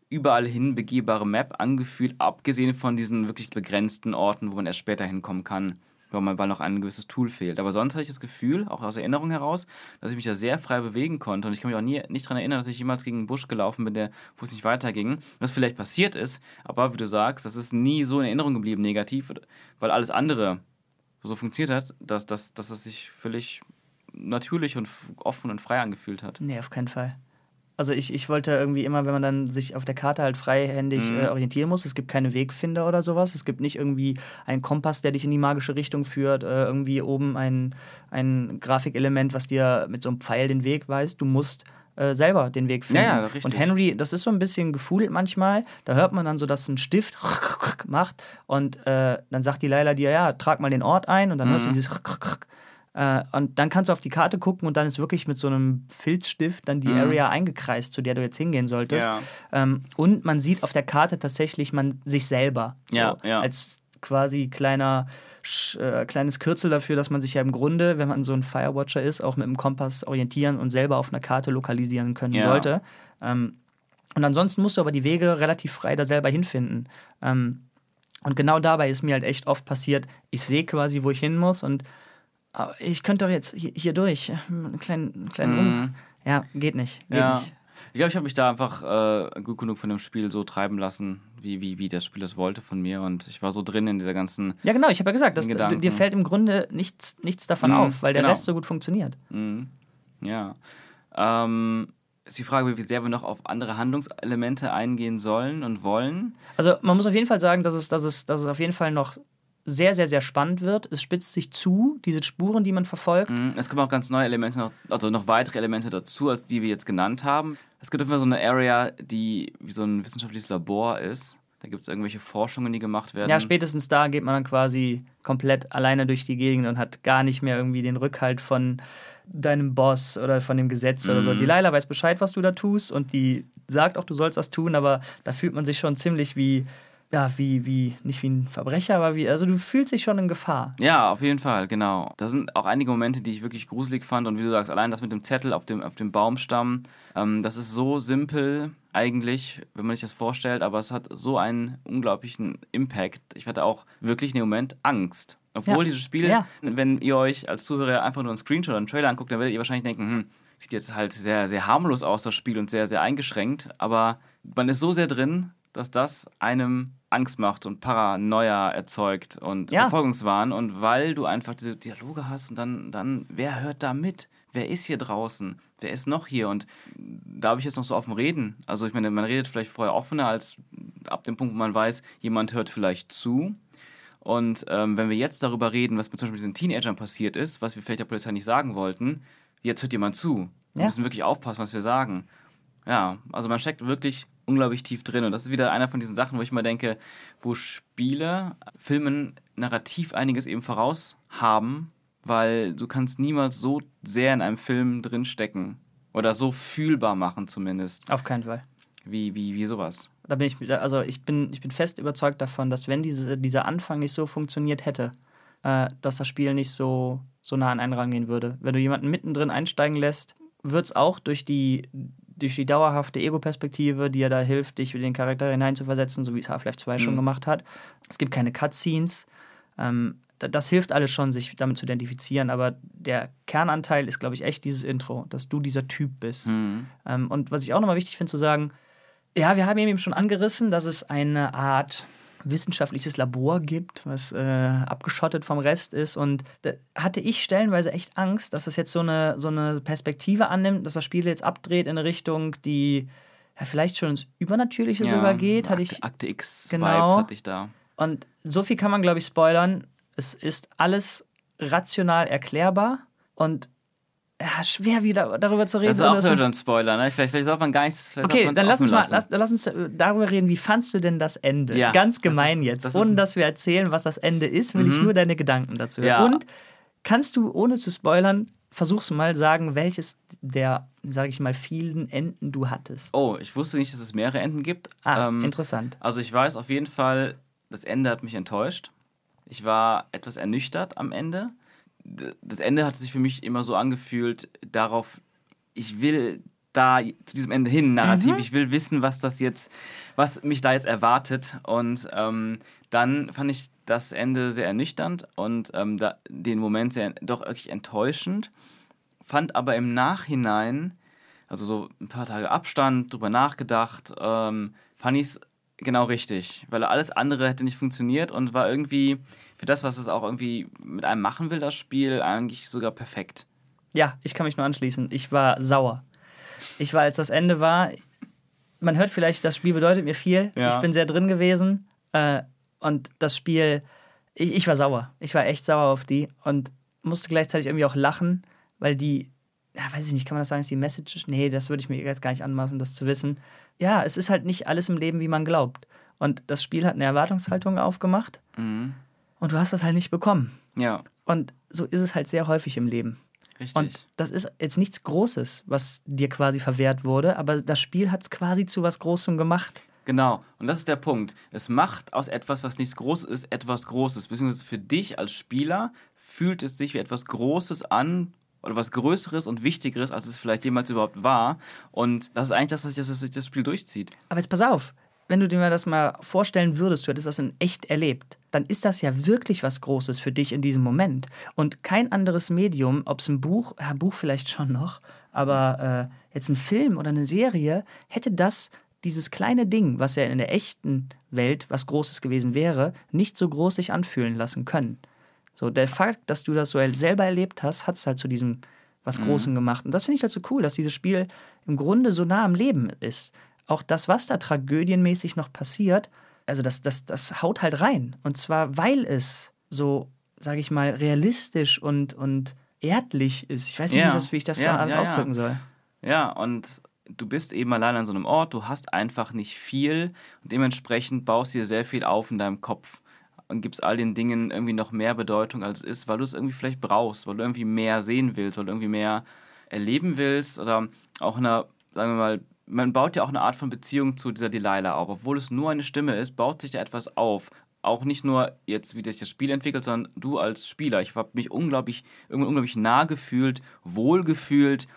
überall hin begehbare Map angefühlt, abgesehen von diesen wirklich begrenzten Orten, wo man erst später hinkommen kann, weil, noch ein gewisses Tool fehlt. Aber sonst hatte ich das Gefühl, auch aus Erinnerung heraus, dass ich mich da sehr frei bewegen konnte und ich kann mich auch nie, nicht daran erinnern, dass ich jemals gegen einen Busch gelaufen bin, der, wo es nicht weiterging. Was vielleicht passiert ist, aber wie du sagst, das ist nie so in Erinnerung geblieben negativ, weil alles andere so funktioniert hat, dass, dass, dass es sich völlig natürlich und offen und frei angefühlt hat. Nee, auf keinen Fall. Also ich, ich wollte irgendwie immer, wenn man dann sich auf der Karte halt freihändig Mhm. äh, orientieren muss, es gibt keine Wegfinder oder sowas, es gibt nicht irgendwie einen Kompass, der dich in die magische Richtung führt, äh, irgendwie oben ein, ein Grafikelement, was dir mit so einem Pfeil den Weg weist. Du musst äh, selber den Weg finden. Ja, ja. Und Henry, das ist so ein bisschen gefühlt manchmal, da hört man dann so, dass ein Stift <laughs> macht und äh, dann sagt die Leila dir, ja, trag mal den Ort ein und dann hörst du Mhm. dieses <laughs> äh, und dann kannst du auf die Karte gucken und dann ist wirklich mit so einem Filzstift dann die Mhm. Area eingekreist, zu der du jetzt hingehen solltest. Ja. Ähm, und man sieht auf der Karte tatsächlich man sich selber. So, Ja, ja. Als quasi kleiner äh, kleines Kürzel dafür, dass man sich ja im Grunde, wenn man so ein Firewatcher ist, auch mit dem Kompass orientieren und selber auf einer Karte lokalisieren können Ja. sollte. Ähm, und ansonsten musst du aber die Wege relativ frei da selber hinfinden. Ähm, und genau dabei ist mir halt echt oft passiert, ich sehe quasi, wo ich hin muss und ich könnte doch jetzt hier, hier durch. Einen kleinen, einen kleinen um. Ja, geht nicht. Geht. Ja. nicht. Ich glaube, ich habe mich da einfach äh, gut genug von dem Spiel so treiben lassen, wie, wie, wie das Spiel es wollte von mir. Und ich war so drin in dieser ganzen. Ja, genau, ich habe ja gesagt, dass, Gedanken. dir fällt im Grunde nichts, nichts davon Mhm, auf, weil der genau. Rest so gut funktioniert. Mhm. Ja. Ähm, ist die Frage, wie sehr wir noch auf andere Handlungselemente eingehen sollen und wollen. Also man muss auf jeden Fall sagen, dass es, dass es, dass es auf jeden Fall noch sehr, sehr, sehr spannend wird. Es spitzt sich zu, diese Spuren, die man verfolgt. Mhm. Es kommen auch ganz neue Elemente, noch, also noch weitere Elemente dazu, als die wir jetzt genannt haben. Es gibt immer so eine Area, die wie so ein wissenschaftliches Labor ist. Da gibt es irgendwelche Forschungen, die gemacht werden. Ja, spätestens da geht man dann quasi komplett alleine durch die Gegend und hat gar nicht mehr irgendwie den Rückhalt von deinem Boss oder von dem Gesetz oder so. Mhm. Die Leila weiß Bescheid, was du da tust und die sagt auch, du sollst das tun, aber da fühlt man sich schon ziemlich wie, ja, wie, wie, nicht wie ein Verbrecher, aber wie, also du fühlst dich schon in Gefahr. Ja, auf jeden Fall, genau. Da sind auch einige Momente, die ich wirklich gruselig fand. Und wie du sagst, allein das mit dem Zettel auf dem, auf dem Baumstamm, ähm, das ist so simpel eigentlich, wenn man sich das vorstellt, aber es hat so einen unglaublichen Impact. Ich hatte auch wirklich in dem Moment Angst. Obwohl Ja. dieses Spiel, Ja. wenn ihr euch als Zuhörer einfach nur einen Screenshot oder einen Trailer anguckt, dann werdet ihr wahrscheinlich denken, hm, sieht jetzt halt sehr, sehr harmlos aus, das Spiel, und sehr, sehr eingeschränkt. Aber man ist so sehr drin, dass das einem Angst macht und Paranoia erzeugt und Ja. Verfolgungswahn. Und weil du einfach diese Dialoge hast und dann, dann, wer hört da mit? Wer ist hier draußen? Wer ist noch hier? Und da habe ich jetzt noch so offen reden. Also ich meine, man redet vielleicht vorher offener als ab dem Punkt, wo man weiß, jemand hört vielleicht zu. Und ähm, wenn wir jetzt darüber reden, was mit zum Beispiel diesen Teenagern passiert ist, was wir vielleicht der Polizei nicht sagen wollten, jetzt hört jemand zu. Wir Ja. müssen wirklich aufpassen, was wir sagen. Ja, also man steckt wirklich unglaublich tief drin. Und das ist wieder einer von diesen Sachen, wo ich mal denke, wo Spiele, Filmen narrativ einiges eben voraus haben, weil du kannst niemals so sehr in einem Film drinstecken. Oder so fühlbar machen zumindest, Auf keinen Fall. wie, wie, wie sowas. Da bin ich, also ich bin, ich bin fest überzeugt davon, dass wenn diese, dieser Anfang nicht so funktioniert hätte, äh, dass das Spiel nicht so, so nah an einen rangehen würde. Wenn du jemanden mittendrin einsteigen lässt, wird es auch durch die, durch die dauerhafte Ego-Perspektive, die ja da hilft, dich in den Charakter hineinzuversetzen, so wie es Half-Life 2 schon Mhm. gemacht hat. Es gibt keine Cutscenes. Ähm, da- das hilft alles schon, sich damit zu identifizieren, aber der Kernanteil ist, glaube ich, echt dieses Intro, dass du dieser Typ bist. Mhm. Ähm, und was ich auch nochmal wichtig finde zu sagen, ja, wir haben eben schon angerissen, dass es eine Art wissenschaftliches Labor gibt, was äh, abgeschottet vom Rest ist. Und da hatte ich stellenweise echt Angst, dass das jetzt so eine, so eine Perspektive annimmt, dass das Spiel jetzt abdreht in eine Richtung, die ja, vielleicht schon ins Übernatürliche sogar geht. Hatte ich, Akte, Akte X Genau. Hatte ich da. und so viel kann man, glaube ich, spoilern. Es ist alles rational erklärbar und ja, schwer wieder darüber zu reden. Das ist auch wieder ein Spoiler, ne? Vielleicht, vielleicht sollte man gar nicht. vielleicht sollte Okay, dann lass uns mal lass, lass uns darüber reden, wie fandst du denn das Ende? Ja, Ganz das gemein ist- jetzt. das ohne dass wir erzählen, was das Ende ist, will ich Mhm. nur deine Gedanken dazu Ja. hören. Und kannst du, ohne zu spoilern, versuchst du mal sagen, welches der, sage ich mal, vielen Enden du hattest? Oh, ich wusste nicht, dass es mehrere Enden gibt. Ah, Ähm, interessant. Also ich weiß auf jeden Fall, das Ende hat mich enttäuscht. Ich war etwas ernüchtert am Ende. Das Ende hat sich für mich immer so angefühlt, darauf ich will da zu diesem Ende hin narrativ. Mhm. Ich will wissen, was das jetzt, was mich da jetzt erwartet. Und ähm, dann fand ich das Ende sehr ernüchternd und ähm, da, den Moment sehr doch wirklich enttäuschend. Fand aber im Nachhinein, also so ein paar Tage Abstand, drüber nachgedacht, ähm, fand ich es genau richtig, weil alles andere hätte nicht funktioniert und war irgendwie für das, was es auch irgendwie mit einem machen will, das Spiel, eigentlich sogar perfekt. Ja, ich kann mich nur anschließen. Ich war sauer. Ich war, als das Ende war, man hört vielleicht, das Spiel bedeutet mir viel. Ja. Ich bin sehr drin gewesen. Äh, und das Spiel, ich, ich war sauer. Ich war echt sauer auf die und musste gleichzeitig irgendwie auch lachen, weil die, ja, weiß ich nicht, kann man das sagen, ist die Message? Nee, das würde ich mir jetzt gar nicht anmaßen, das zu wissen. Ja, es ist halt nicht alles im Leben, wie man glaubt. Und das Spiel hat eine Erwartungshaltung aufgemacht mhm. und du hast das halt nicht bekommen. Ja. Und so ist es halt sehr häufig im Leben. Richtig. Und das ist jetzt nichts Großes, was dir quasi verwehrt wurde, aber das Spiel hat es quasi zu was Großem gemacht. Genau, und das ist der Punkt. Es macht aus etwas, was nichts Großes ist, etwas Großes. Beziehungsweise für dich als Spieler fühlt es sich wie etwas Großes an oder was Größeres und Wichtigeres, als es vielleicht jemals überhaupt war. Und das ist eigentlich das, was sich durch das Spiel durchzieht. Aber jetzt pass auf, wenn du dir das mal vorstellen würdest, du hättest das in echt erlebt, dann ist das ja wirklich was Großes für dich in diesem Moment. Und kein anderes Medium, ob es ein Buch, ja, Buch vielleicht schon noch, aber äh, jetzt ein Film oder eine Serie, hätte das, dieses kleine Ding, was ja in der echten Welt was Großes gewesen wäre, nicht so groß sich anfühlen lassen können. So, der Fakt, dass du das so selber erlebt hast, hat es halt zu diesem was mhm. Großem gemacht. Und das finde ich halt so cool, dass dieses Spiel im Grunde so nah am Leben ist auch das, was da tragödienmäßig noch passiert, also das, das, das haut halt rein. Und zwar, weil es so, sage ich mal, realistisch und, und erdlich ist. Ich weiß nicht, ja. wie ich das ja, alles ja, ausdrücken soll. Ja, und du bist eben allein an so einem Ort, du hast einfach nicht viel und dementsprechend baust du dir sehr viel auf in deinem Kopf und gibst all den Dingen irgendwie noch mehr Bedeutung, als es ist, weil du es irgendwie vielleicht brauchst, weil du irgendwie mehr sehen willst, weil du irgendwie mehr erleben willst oder auch in einer, sagen wir mal, man baut ja auch eine Art von Beziehung zu dieser Delilah auf. Obwohl es nur eine Stimme ist, baut sich da etwas auf. Auch nicht nur jetzt, wie sich das Spiel entwickelt, sondern du als Spieler. Ich habe mich unglaublich, unglaublich nah gefühlt, wohl gefühlt.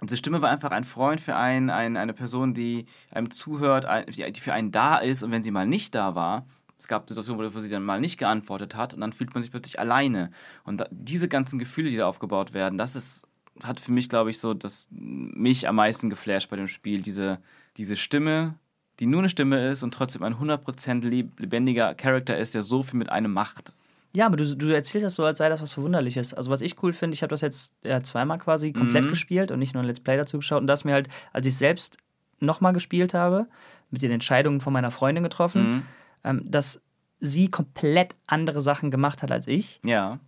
Diese Stimme war einfach ein Freund für einen, ein, eine Person, die einem zuhört, die für einen da ist. Und wenn sie mal nicht da war, es gab Situationen, wo sie dann mal nicht geantwortet hat und dann fühlt man sich plötzlich alleine. Und diese ganzen Gefühle, die da aufgebaut werden, das ist hat für mich, glaube ich, so das mich am meisten geflasht bei dem Spiel. Diese, diese Stimme, die nur eine Stimme ist und trotzdem ein 100% lebendiger Charakter ist, der so viel mit einem macht. Ja, aber du, du erzählst das so, als sei das was Verwunderliches. Also, was ich cool finde, ich habe das jetzt ja, zweimal quasi komplett mhm. gespielt und nicht nur ein Let's Play dazu geschaut. Und das mir halt, als ich selbst nochmal gespielt habe, mit den Entscheidungen von meiner Freundin getroffen, mhm. Ähm, dass sie komplett andere Sachen gemacht hat als ich. Ja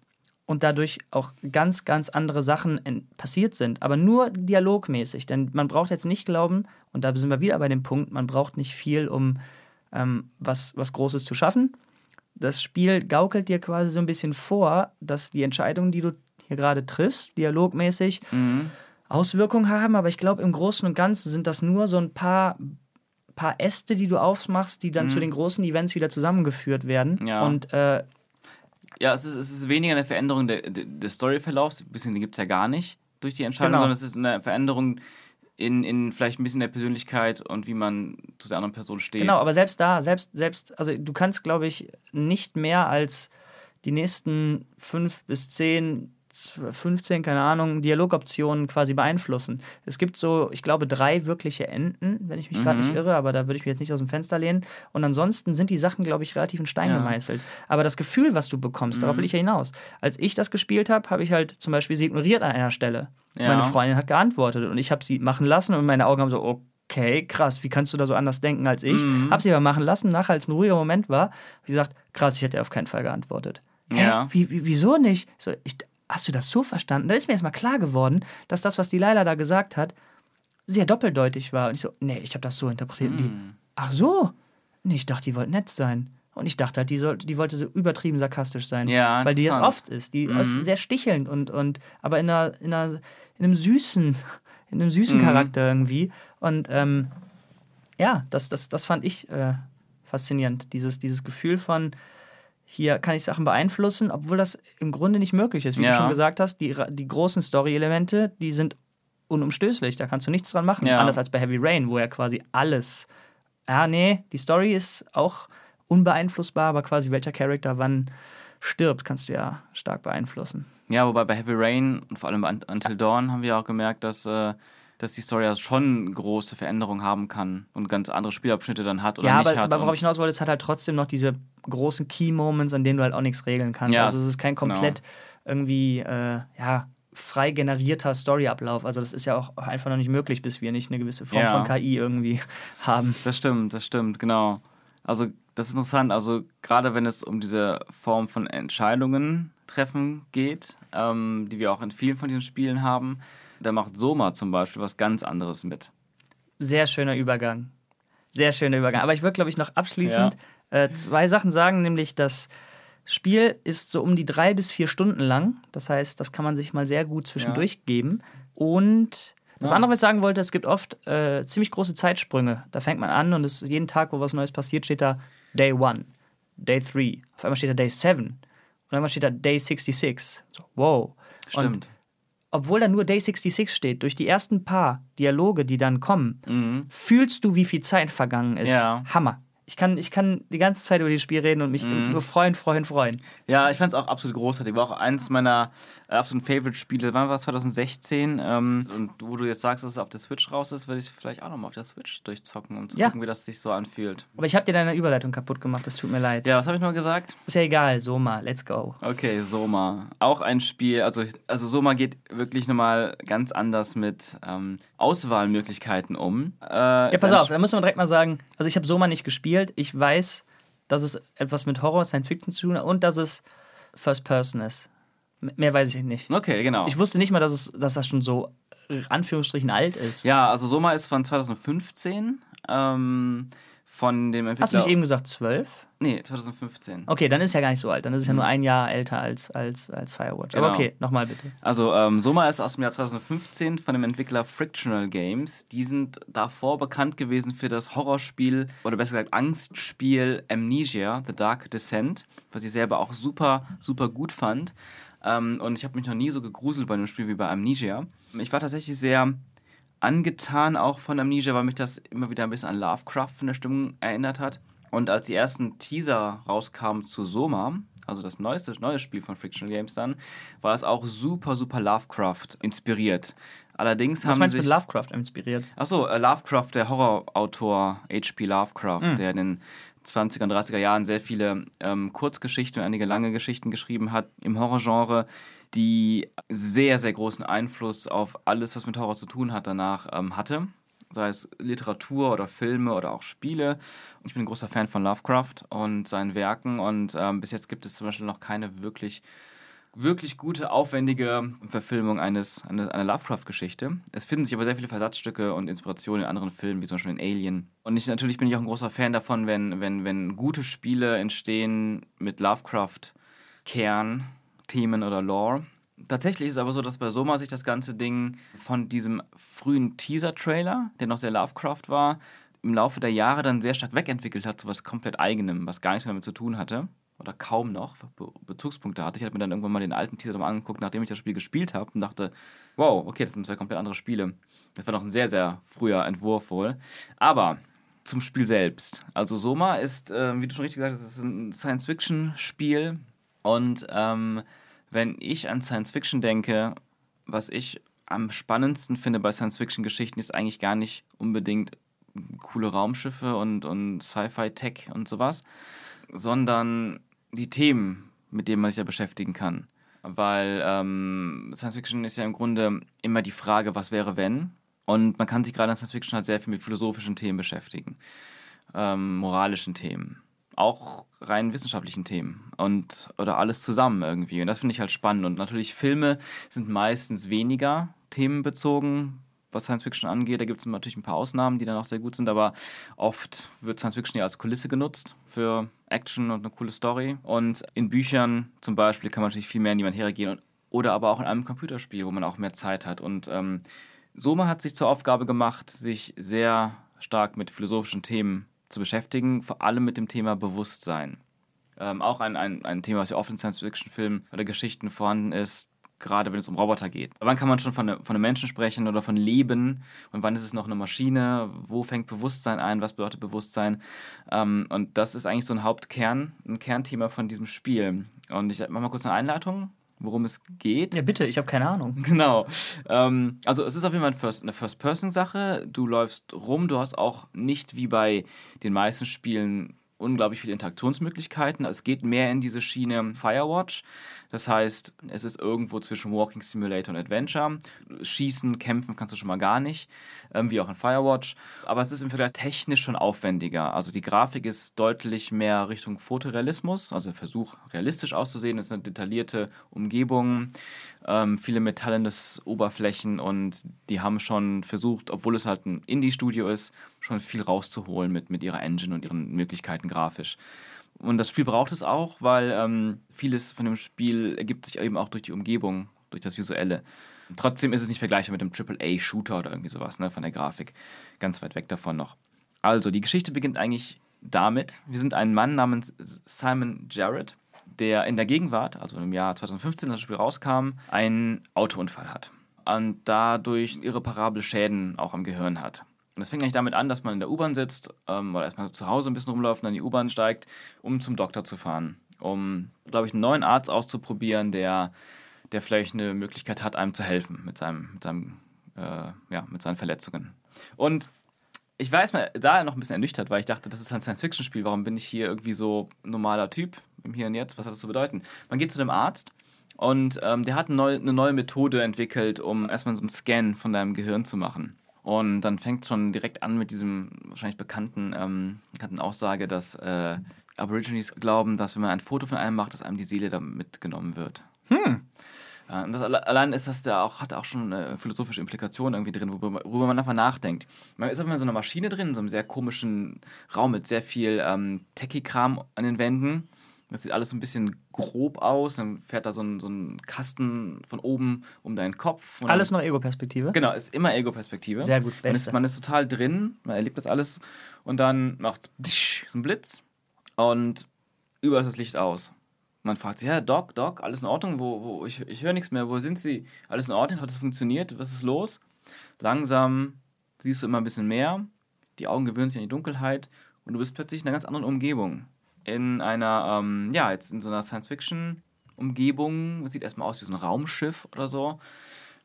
und dadurch auch ganz, ganz andere Sachen passiert sind, aber nur dialogmäßig. Denn man braucht jetzt nicht glauben, und da sind wir wieder bei dem Punkt, man braucht nicht viel, um ähm, was, was Großes zu schaffen. Das Spiel gaukelt dir quasi so ein bisschen vor, dass die Entscheidungen, die du hier gerade triffst, dialogmäßig, mhm. Auswirkungen haben, aber ich glaube, im Großen und Ganzen sind das nur so ein paar paar Äste, die du aufmachst, die dann mhm. zu den großen Events wieder zusammengeführt werden. Ja. Und äh, ja, es ist, es ist weniger eine Veränderung der, des Storyverlaufs, bisschen den gibt es ja gar nicht durch die Entscheidung, genau. sondern es ist eine Veränderung in, in vielleicht ein bisschen der Persönlichkeit und wie man zu der anderen Person steht. Genau, aber selbst da, selbst, selbst, also du kannst, glaube ich, nicht mehr als die nächsten fünf bis zehn 15, keine Ahnung, Dialogoptionen quasi beeinflussen. Es gibt so, ich glaube, drei wirkliche Enden, wenn ich mich mhm. gerade nicht irre, aber da würde ich mich jetzt nicht aus dem Fenster lehnen. Und ansonsten sind die Sachen, glaube ich, relativ in Stein ja. gemeißelt. Aber das Gefühl, was du bekommst, mhm. darauf will ich ja hinaus. Als ich das gespielt habe, habe ich halt zum Beispiel sie ignoriert an einer Stelle. Ja. Meine Freundin hat geantwortet und ich habe sie machen lassen und meine Augen haben so, okay, krass, wie kannst du da so anders denken als ich? Mhm. Hab sie aber machen lassen, nachher als ein ruhiger Moment war, wie gesagt, krass, ich hätte auf keinen Fall geantwortet. Ja. Hä? Wie, wie, wieso nicht? So, ich, hast du das so verstanden? Da ist mir erstmal klar geworden, dass das, was die Leila da gesagt hat, sehr doppeldeutig war. Und ich so, nee, ich habe das so interpretiert. Mm. Die, hm. ach so? Nee, ich dachte, die wollten nett sein. Und ich dachte halt, die, soll, die wollte so übertrieben sarkastisch sein. Ja, weil die das oft ist. Die mhm. ist sehr stichelnd und, und aber in, einer, in, einer, in einem süßen, in einem süßen mhm. Charakter irgendwie. Und ähm, ja, das, das, das fand ich äh, faszinierend. Dieses, dieses Gefühl von, hier kann ich Sachen beeinflussen, obwohl das im Grunde nicht möglich ist. Wie ja. du schon gesagt hast, die, die großen Story-Elemente, die sind unumstößlich, da kannst du nichts dran machen. Ja. Anders als bei Heavy Rain, wo ja quasi alles. Ja, nee, die Story ist auch unbeeinflussbar, aber quasi welcher Charakter wann stirbt, kannst du ja stark beeinflussen. Ja, wobei bei Heavy Rain und vor allem bei Until Dawn haben wir auch gemerkt, dass, äh, dass die Story ja schon große Veränderungen haben kann und ganz andere Spielabschnitte dann hat oder ja, nicht aber, hat. aber worauf ich hinaus wollte, es hat halt trotzdem noch diese großen Key-Moments, an denen du halt auch nichts regeln kannst. Ja, also es ist kein genau. komplett irgendwie, äh, ja, frei generierter Storyablauf. Also das ist ja auch einfach noch nicht möglich, bis wir nicht eine gewisse Form Ja. von KI irgendwie <laughs> haben. Das stimmt, das stimmt, genau. Also das ist interessant. Also gerade wenn es um diese Form von Entscheidungen treffen geht, ähm, die wir auch in vielen von diesen Spielen haben, da macht Soma zum Beispiel was ganz anderes mit. Sehr schöner Übergang. Sehr schöner Übergang. Aber ich würde, glaube ich, noch abschließend äh, zwei Sachen sagen, nämlich das Spiel ist so um die drei bis vier Stunden lang. Das heißt, das kann man sich mal sehr gut zwischendurch geben. Und das Ja. andere, was ich sagen wollte, es gibt oft äh, ziemlich große Zeitsprünge. Da fängt man an und es jeden Tag, wo was Neues passiert, steht da Day 1, Day 3. Auf einmal steht da Day 7. Und einmal steht da Day 66. So, wow. Und Stimmt. Obwohl da nur Day 66 steht, durch die ersten paar Dialoge, die dann kommen, Mhm. fühlst du, wie viel Zeit vergangen ist. Ja. Hammer. Ich kann, ich kann die ganze Zeit über dieses Spiel reden und mich Mhm. nur freuen, freuen, freuen. Ja, ich fand es auch absolut großartig. War auch eins meiner äh, absoluten Favorite-Spiele. Wann war es? 2016. Ähm, und wo du jetzt sagst, dass es auf der Switch raus ist, würde ich es vielleicht auch nochmal auf der Switch durchzocken, um zu Ja. gucken, wie das sich so anfühlt. Aber ich habe dir deine Überleitung kaputt gemacht, das tut mir leid. Ja, was habe ich mal gesagt? Ist ja egal, so mal, let's go. Okay, Soma. Auch ein Spiel, also, also Soma geht wirklich nochmal ganz anders mit ähm, Auswahlmöglichkeiten um. Äh, Ja, pass auf, da muss man direkt mal sagen, also ich habe Soma nicht gespielt. Ich weiß, dass es etwas mit Horror, Science Fiction zu tun hat und dass es First Person ist. Mehr weiß ich nicht. Okay, genau. Ich wusste nicht mal, dass, es, dass das schon so äh, Anführungsstrichen alt ist. ja, also Soma ist von 2015. Ähm, von dem Entwickler. Hast du nicht eben gesagt zwölf? Nee, 2015. Okay, dann ist ja gar nicht so alt. Dann ist es ja nur ein Jahr älter als, als, als Firewatch. Aber Genau. okay, nochmal bitte. Also ähm, Soma ist aus dem Jahr 2015 von dem Entwickler Frictional Games. Die sind davor bekannt gewesen für das Horrorspiel oder besser gesagt Angstspiel Amnesia, The Dark Descent, was ich selber auch super, super gut fand. Ähm, und ich habe mich noch nie so gegruselt bei einem Spiel wie bei Amnesia. Ich war tatsächlich sehr angetan auch von Amnesia, weil mich das immer wieder ein bisschen an Lovecraft von der Stimmung erinnert hat. Und als die ersten Teaser rauskamen zu Soma, also das neueste neue Spiel von Frictional Games dann, war es auch super, super Lovecraft inspiriert. Allerdings Was haben meinst du sich... mit Lovecraft inspiriert? Achso, äh, Lovecraft, der Horrorautor H.P. Lovecraft, der in den 20er und 30er Jahren sehr viele ähm, Kurzgeschichten und einige lange Geschichten geschrieben hat im Horrorgenre, die sehr, sehr großen Einfluss auf alles, was mit Horror zu tun hat, danach ähm, hatte. Sei es Literatur oder Filme oder auch Spiele. Und ich bin ein großer Fan von Lovecraft und seinen Werken. Und ähm, bis jetzt gibt es zum Beispiel noch keine wirklich wirklich gute, aufwendige Verfilmung eines, eine, einer Lovecraft-Geschichte. Es finden sich aber sehr viele Versatzstücke und Inspirationen in anderen Filmen, wie zum Beispiel in Alien. Und ich, natürlich bin ich auch ein großer Fan davon, wenn, wenn, wenn gute Spiele entstehen mit Lovecraft-Kern, Themen oder Lore. Tatsächlich ist es aber so, dass bei Soma sich das ganze Ding von diesem frühen Teaser-Trailer, der noch sehr Lovecraft war, im Laufe der Jahre dann sehr stark wegentwickelt hat zu was komplett eigenem, was gar nichts damit zu tun hatte oder kaum noch Be Bezugspunkte hatte. Ich habe mir dann irgendwann mal den alten Teaser nochmal angeguckt, nachdem ich das Spiel gespielt habe und dachte, wow, okay, das sind zwei komplett andere Spiele. Das war noch ein sehr, sehr früher Entwurf wohl. Aber zum Spiel selbst. Also Soma ist, äh, wie du schon richtig gesagt hast, ist ein Science-Fiction-Spiel und ähm, wenn ich an Science-Fiction denke, was ich am spannendsten finde bei Science-Fiction-Geschichten, ist eigentlich gar nicht unbedingt coole Raumschiffe und, und Sci-Fi-Tech und sowas, sondern die Themen, mit denen man sich ja beschäftigen kann. Weil ähm, Science Fiction ist ja im Grunde immer die Frage, was wäre, wenn? Und man kann sich gerade in Science Fiction halt sehr viel mit philosophischen Themen beschäftigen, ähm, moralischen Themen, auch rein wissenschaftlichen Themen und oder alles zusammen irgendwie. Und das finde ich halt spannend. Und natürlich Filme sind meistens weniger themenbezogen, was Science Fiction angeht. Da gibt es natürlich ein paar Ausnahmen, die dann auch sehr gut sind, aber oft wird Science Fiction ja als Kulisse genutzt für Action und eine coole Story. Und in Büchern zum Beispiel kann man natürlich viel mehr in die Materie gehen und, oder aber auch in einem Computerspiel, wo man auch mehr Zeit hat. Und ähm, Soma hat sich zur Aufgabe gemacht, sich sehr stark mit philosophischen Themen zu beschäftigen, vor allem mit dem Thema Bewusstsein. Ähm, auch ein, ein, ein Thema, was ja oft in Science-Fiction-Filmen oder Geschichten vorhanden ist, gerade wenn es um Roboter geht. Wann kann man schon von, von einem Menschen sprechen oder von Leben und wann ist es noch eine Maschine? Wo fängt Bewusstsein ein? Was bedeutet Bewusstsein? Ähm, und das ist eigentlich so ein Hauptkern, ein Kernthema von diesem Spiel. Und ich mache mal kurz eine Einleitung worum es geht. Ja, bitte, ich habe keine Ahnung. <laughs> Genau. Ähm, also es ist auf jeden Fall eine First-Person-Sache. Du läufst rum, du hast auch nicht wie bei den meisten Spielen unglaublich viele Interaktionsmöglichkeiten. Es geht mehr in diese Schiene Firewatch. Das heißt, es ist irgendwo zwischen Walking Simulator und Adventure. Schießen, kämpfen kannst du schon mal gar nicht, ähm, wie auch in Firewatch. Aber es ist im Vergleich technisch schon aufwendiger. Also die Grafik ist deutlich mehr Richtung Fotorealismus, also Versuch realistisch auszusehen. Es ist eine detaillierte Umgebung, ähm, viele metallene Oberflächen und die haben schon versucht, obwohl es halt ein Indie-Studio ist, schon viel rauszuholen mit, mit ihrer Engine und ihren Möglichkeiten grafisch. Und das Spiel braucht es auch, weil ähm, vieles von dem Spiel ergibt sich eben auch durch die Umgebung, durch das Visuelle. Trotzdem ist es nicht vergleichbar mit einem AAA-Shooter oder irgendwie sowas, ne, von der Grafik. Ganz weit weg davon noch. Also, die Geschichte beginnt eigentlich damit. Wir sind ein Mann namens Simon Jarrett, der in der Gegenwart, also im Jahr 2015, als das Spiel rauskam, einen Autounfall hat. Und dadurch irreparable Schäden auch am Gehirn hat. Und das fängt eigentlich damit an, dass man in der U-Bahn sitzt, ähm, oder erstmal zu Hause ein bisschen rumläuft, dann in die U-Bahn steigt, um zum Doktor zu fahren. Um, glaube ich, einen neuen Arzt auszuprobieren, der, der vielleicht eine Möglichkeit hat, einem zu helfen mit, seinem, mit, seinem, äh, ja, mit seinen Verletzungen. Und ich war erstmal da noch ein bisschen ernüchtert, weil ich dachte, das ist ein Science-Fiction-Spiel. Warum bin ich hier irgendwie so normaler Typ im Hier und Jetzt? Was hat das zu bedeuten? Man geht zu einem Arzt und ähm, der hat eine neue, eine neue Methode entwickelt, um erstmal so einen Scan von deinem Gehirn zu machen. Und dann fängt schon direkt an mit diesem wahrscheinlich bekannten, ähm, bekannten Aussage, dass äh, Aborigines glauben, dass wenn man ein Foto von einem macht, dass einem die Seele damit mitgenommen wird. Hm. Ja, und das allein ist das da auch, hat auch schon eine philosophische Implikation irgendwie drin, worüber, worüber man einfach nachdenkt. Man ist einfach in so einer Maschine drin, in so einem sehr komischen Raum mit sehr viel ähm, Techie-Kram an den Wänden. Das sieht alles so ein bisschen grob aus. Dann fährt da so ein, so ein Kasten von oben um deinen Kopf. alles noch Ego-Perspektive? Genau, ist immer Ego-Perspektive. Sehr gut. Man ist, man ist total drin, man erlebt das alles. Und dann macht es so ein Blitz und überall ist das Licht aus. Man fragt sich, ja, Doc, Doc, alles in Ordnung? Wo, wo, ich ich höre nichts mehr. Wo sind Sie? Alles in Ordnung? Hat es funktioniert? Was ist los? Langsam siehst du immer ein bisschen mehr. Die Augen gewöhnen sich an die Dunkelheit und du bist plötzlich in einer ganz anderen Umgebung in einer, ähm, ja, jetzt in so einer Science-Fiction-Umgebung. Sieht erstmal aus wie so ein Raumschiff oder so.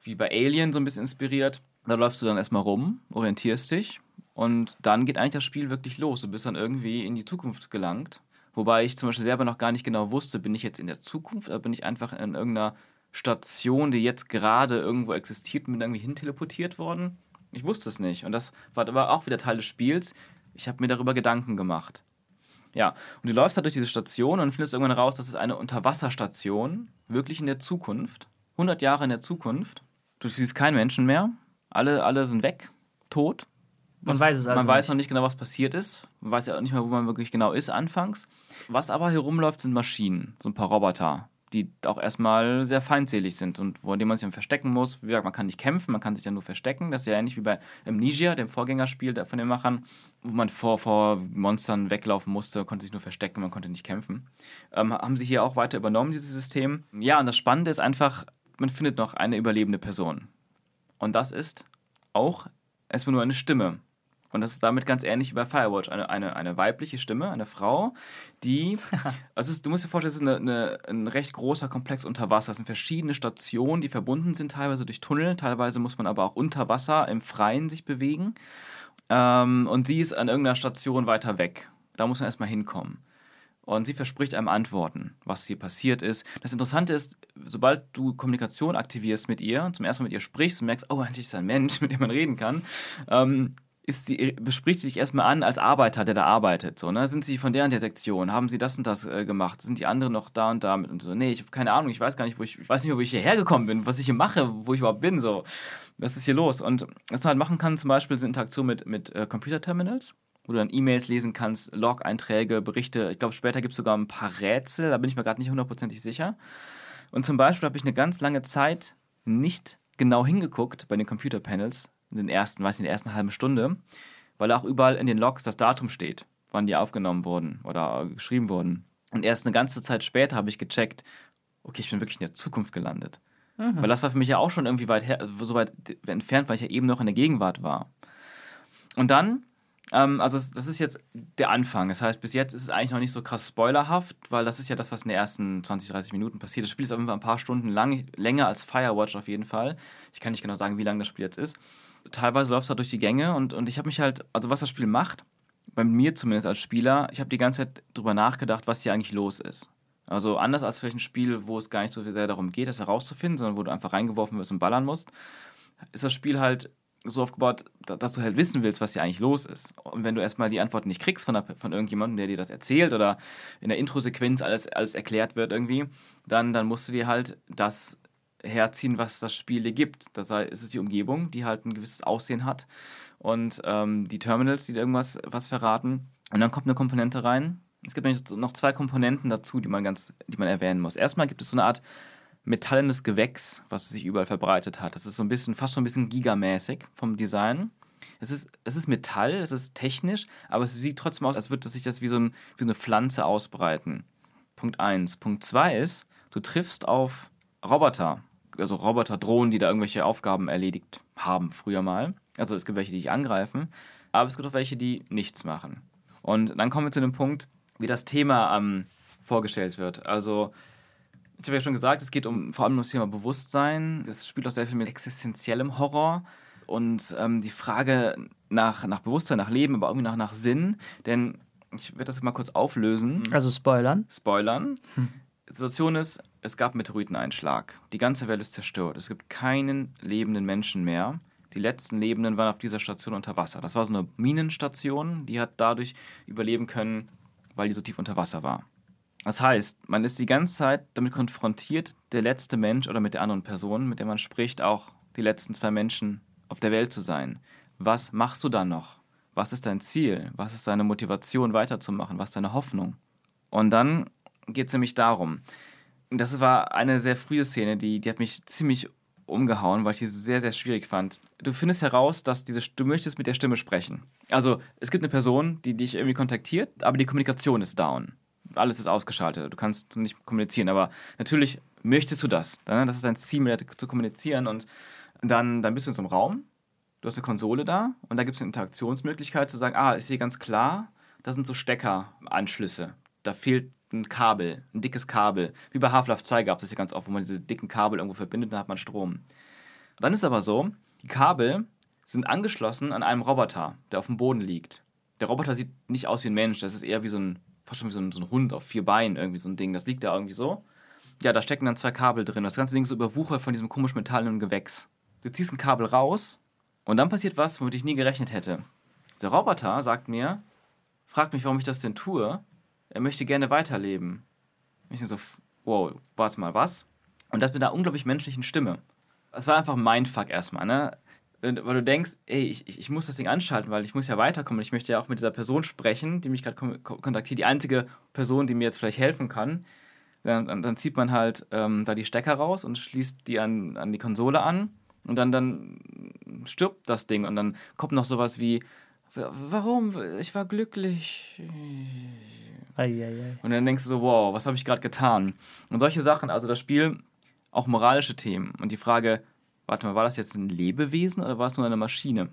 Wie bei Alien so ein bisschen inspiriert. Da läufst du dann erstmal rum, orientierst dich und dann geht eigentlich das Spiel wirklich los. Du bist dann irgendwie in die Zukunft gelangt. Wobei ich zum Beispiel selber noch gar nicht genau wusste, bin ich jetzt in der Zukunft oder bin ich einfach in irgendeiner Station, die jetzt gerade irgendwo existiert, bin irgendwie hinteleportiert worden? Ich wusste es nicht. Und das war aber auch wieder Teil des Spiels. Ich habe mir darüber Gedanken gemacht. Ja, und du läufst halt durch diese Station und findest irgendwann raus, das ist eine Unterwasserstation, wirklich in der Zukunft, 100 Jahre in der Zukunft. Du siehst keinen Menschen mehr, alle, alle sind weg, tot. Man weiß es also Man weiß noch nicht genau, was passiert ist. Man weiß ja auch nicht mehr, wo man wirklich genau ist anfangs. Was aber hier rumläuft, sind Maschinen, so ein paar Roboter die auch erstmal sehr feindselig sind und vor denen man sich dann verstecken muss. Wie gesagt, man kann nicht kämpfen, man kann sich ja nur verstecken. Das ist ja ähnlich wie bei Amnesia, dem Vorgängerspiel von den Machern, wo man vor, vor Monstern weglaufen musste, konnte sich nur verstecken, man konnte nicht kämpfen. Ähm, haben sie hier auch weiter übernommen, dieses System. Ja, und das Spannende ist einfach, man findet noch eine überlebende Person. Und das ist auch erstmal nur eine Stimme. Und das ist damit ganz ähnlich wie bei Firewatch. Eine, eine, eine weibliche Stimme, eine Frau, die. <laughs> also du musst dir vorstellen, es ist eine, eine, ein recht großer Komplex unter Wasser. Es sind verschiedene Stationen, die verbunden sind, teilweise durch Tunnel, teilweise muss man aber auch unter Wasser im Freien sich bewegen. Ähm, und sie ist an irgendeiner Station weiter weg. Da muss man erstmal hinkommen. Und sie verspricht einem Antworten, was hier passiert ist. Das Interessante ist, sobald du Kommunikation aktivierst mit ihr, zum ersten Mal mit ihr sprichst und merkst, oh, endlich ist ein Mensch, <laughs> mit dem man reden kann, ähm, ist sie, bespricht sie sich erstmal an als Arbeiter, der da arbeitet. So, ne? Sind sie von der und der Sektion? Haben sie das und das äh, gemacht? Sind die anderen noch da und da? Und so, nee, ich habe keine Ahnung, ich weiß gar nicht, wo ich, ich weiß nicht mehr, wo ich hierher gekommen bin, was ich hier mache, wo ich überhaupt bin. So. Was ist hier los? Und was man halt machen kann, zum Beispiel, sind Interaktion mit, mit äh, Computerterminals, wo du dann E-Mails lesen kannst, Log-Einträge, Berichte. Ich glaube, später gibt es sogar ein paar Rätsel, da bin ich mir gerade nicht hundertprozentig sicher. Und zum Beispiel habe ich eine ganz lange Zeit nicht genau hingeguckt bei den Computerpanels, in den ersten, weiß nicht, in der ersten halben Stunde, weil auch überall in den Logs das Datum steht, wann die aufgenommen wurden oder geschrieben wurden. Und erst eine ganze Zeit später habe ich gecheckt, okay, ich bin wirklich in der Zukunft gelandet. Mhm. Weil das war für mich ja auch schon irgendwie weit her, so weit entfernt, weil ich ja eben noch in der Gegenwart war. Und dann, ähm, also das ist jetzt der Anfang. Das heißt, bis jetzt ist es eigentlich noch nicht so krass spoilerhaft, weil das ist ja das, was in den ersten 20, 30 Minuten passiert. Das Spiel ist auf jeden Fall ein paar Stunden lang, länger als Firewatch auf jeden Fall. Ich kann nicht genau sagen, wie lang das Spiel jetzt ist. Teilweise läuft es halt durch die Gänge und, und ich habe mich halt, also was das Spiel macht, bei mir zumindest als Spieler, ich habe die ganze Zeit drüber nachgedacht, was hier eigentlich los ist. Also anders als vielleicht ein Spiel, wo es gar nicht so sehr darum geht, das herauszufinden, sondern wo du einfach reingeworfen wirst und ballern musst, ist das Spiel halt so aufgebaut, dass du halt wissen willst, was hier eigentlich los ist. Und wenn du erstmal die Antworten nicht kriegst von, der, von irgendjemandem, der dir das erzählt oder in der Intro-Sequenz alles, alles erklärt wird irgendwie, dann, dann musst du dir halt das herziehen, was das Spiel gibt. Das heißt, es ist die Umgebung, die halt ein gewisses Aussehen hat und ähm, die Terminals, die dir irgendwas was verraten. Und dann kommt eine Komponente rein. Es gibt nämlich noch zwei Komponenten dazu, die man ganz, die man erwähnen muss. Erstmal gibt es so eine Art metallenes Gewächs, was sich überall verbreitet hat. Das ist so ein bisschen, fast so ein bisschen gigamäßig vom Design. Es ist, es ist Metall, es ist technisch, aber es sieht trotzdem aus, als würde sich das wie so, ein, wie so eine Pflanze ausbreiten. Punkt 1. Punkt 2 ist, du triffst auf Roboter, also Roboter-Drohnen, die da irgendwelche Aufgaben erledigt haben, früher mal. Also es gibt welche, die dich angreifen, aber es gibt auch welche, die nichts machen. Und dann kommen wir zu dem Punkt, wie das Thema ähm, vorgestellt wird. Also ich habe ja schon gesagt, es geht um vor allem um das Thema Bewusstsein. Es spielt auch sehr viel mit existenziellem Horror und ähm, die Frage nach, nach Bewusstsein, nach Leben, aber irgendwie nach, nach Sinn. Denn ich werde das mal kurz auflösen. Also spoilern. Spoilern. Hm. Die Situation ist, es gab Meteoriteneinschlag. Die ganze Welt ist zerstört. Es gibt keinen lebenden Menschen mehr. Die letzten Lebenden waren auf dieser Station unter Wasser. Das war so eine Minenstation, die hat dadurch überleben können, weil die so tief unter Wasser war. Das heißt, man ist die ganze Zeit damit konfrontiert, der letzte Mensch oder mit der anderen Person, mit der man spricht, auch die letzten zwei Menschen auf der Welt zu sein. Was machst du dann noch? Was ist dein Ziel? Was ist deine Motivation weiterzumachen? Was ist deine Hoffnung? Und dann geht es nämlich darum, das war eine sehr frühe Szene, die, die hat mich ziemlich umgehauen, weil ich die sehr, sehr schwierig fand. Du findest heraus, dass diese, du möchtest mit der Stimme sprechen. Also es gibt eine Person, die dich irgendwie kontaktiert, aber die Kommunikation ist down alles ist ausgeschaltet. Du kannst nicht kommunizieren, aber natürlich möchtest du das. Ne? Das ist dein Ziel, zu kommunizieren und dann, dann bist du in so einem Raum, du hast eine Konsole da und da gibt es eine Interaktionsmöglichkeit zu sagen, ah, ich sehe ganz klar, da sind so Steckeranschlüsse. Da fehlt ein Kabel, ein dickes Kabel. Wie bei Half-Life 2 gab es das ja ganz oft, wo man diese dicken Kabel irgendwo verbindet, dann hat man Strom. Dann ist aber so, die Kabel sind angeschlossen an einem Roboter, der auf dem Boden liegt. Der Roboter sieht nicht aus wie ein Mensch, das ist eher wie so ein fast schon wie so ein, so ein Hund auf vier Beinen, irgendwie so ein Ding. Das liegt da irgendwie so. Ja, da stecken dann zwei Kabel drin. Das ganze Ding ist so überwuchert von diesem komisch metallenen Gewächs. Du ziehst ein Kabel raus und dann passiert was, womit ich nie gerechnet hätte. Der Roboter sagt mir, fragt mich, warum ich das denn tue. Er möchte gerne weiterleben. Ich so, wow, warte mal, was? Und das mit einer unglaublich menschlichen Stimme. Es war einfach ein Mindfuck erstmal, ne? weil du denkst, ey, ich, ich muss das Ding anschalten, weil ich muss ja weiterkommen. Ich möchte ja auch mit dieser Person sprechen, die mich gerade kontaktiert, die einzige Person, die mir jetzt vielleicht helfen kann. Dann, dann zieht man halt ähm, da die Stecker raus und schließt die an, an die Konsole an und dann, dann stirbt das Ding und dann kommt noch sowas wie, warum? Ich war glücklich. Ei, ei, ei. Und dann denkst du so, wow, was habe ich gerade getan? Und solche Sachen, also das Spiel, auch moralische Themen und die Frage, warte mal, war das jetzt ein Lebewesen oder war es nur eine Maschine?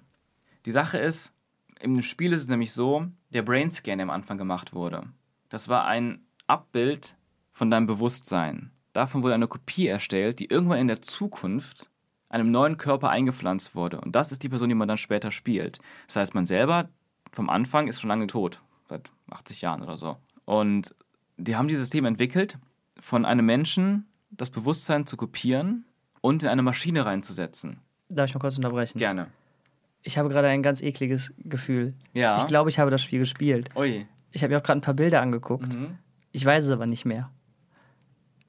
Die Sache ist, im Spiel ist es nämlich so, der Brainscan, der am Anfang gemacht wurde, das war ein Abbild von deinem Bewusstsein. Davon wurde eine Kopie erstellt, die irgendwann in der Zukunft einem neuen Körper eingepflanzt wurde. Und das ist die Person, die man dann später spielt. Das heißt, man selber vom Anfang ist schon lange tot, seit 80 Jahren oder so. Und die haben dieses System entwickelt, von einem Menschen das Bewusstsein zu kopieren und in eine Maschine reinzusetzen. Darf ich mal kurz unterbrechen? Gerne. Ich habe gerade ein ganz ekliges Gefühl. Ja. Ich glaube, ich habe das Spiel gespielt. Ui. Ich habe mir auch gerade ein paar Bilder angeguckt. Mhm. Ich weiß es aber nicht mehr.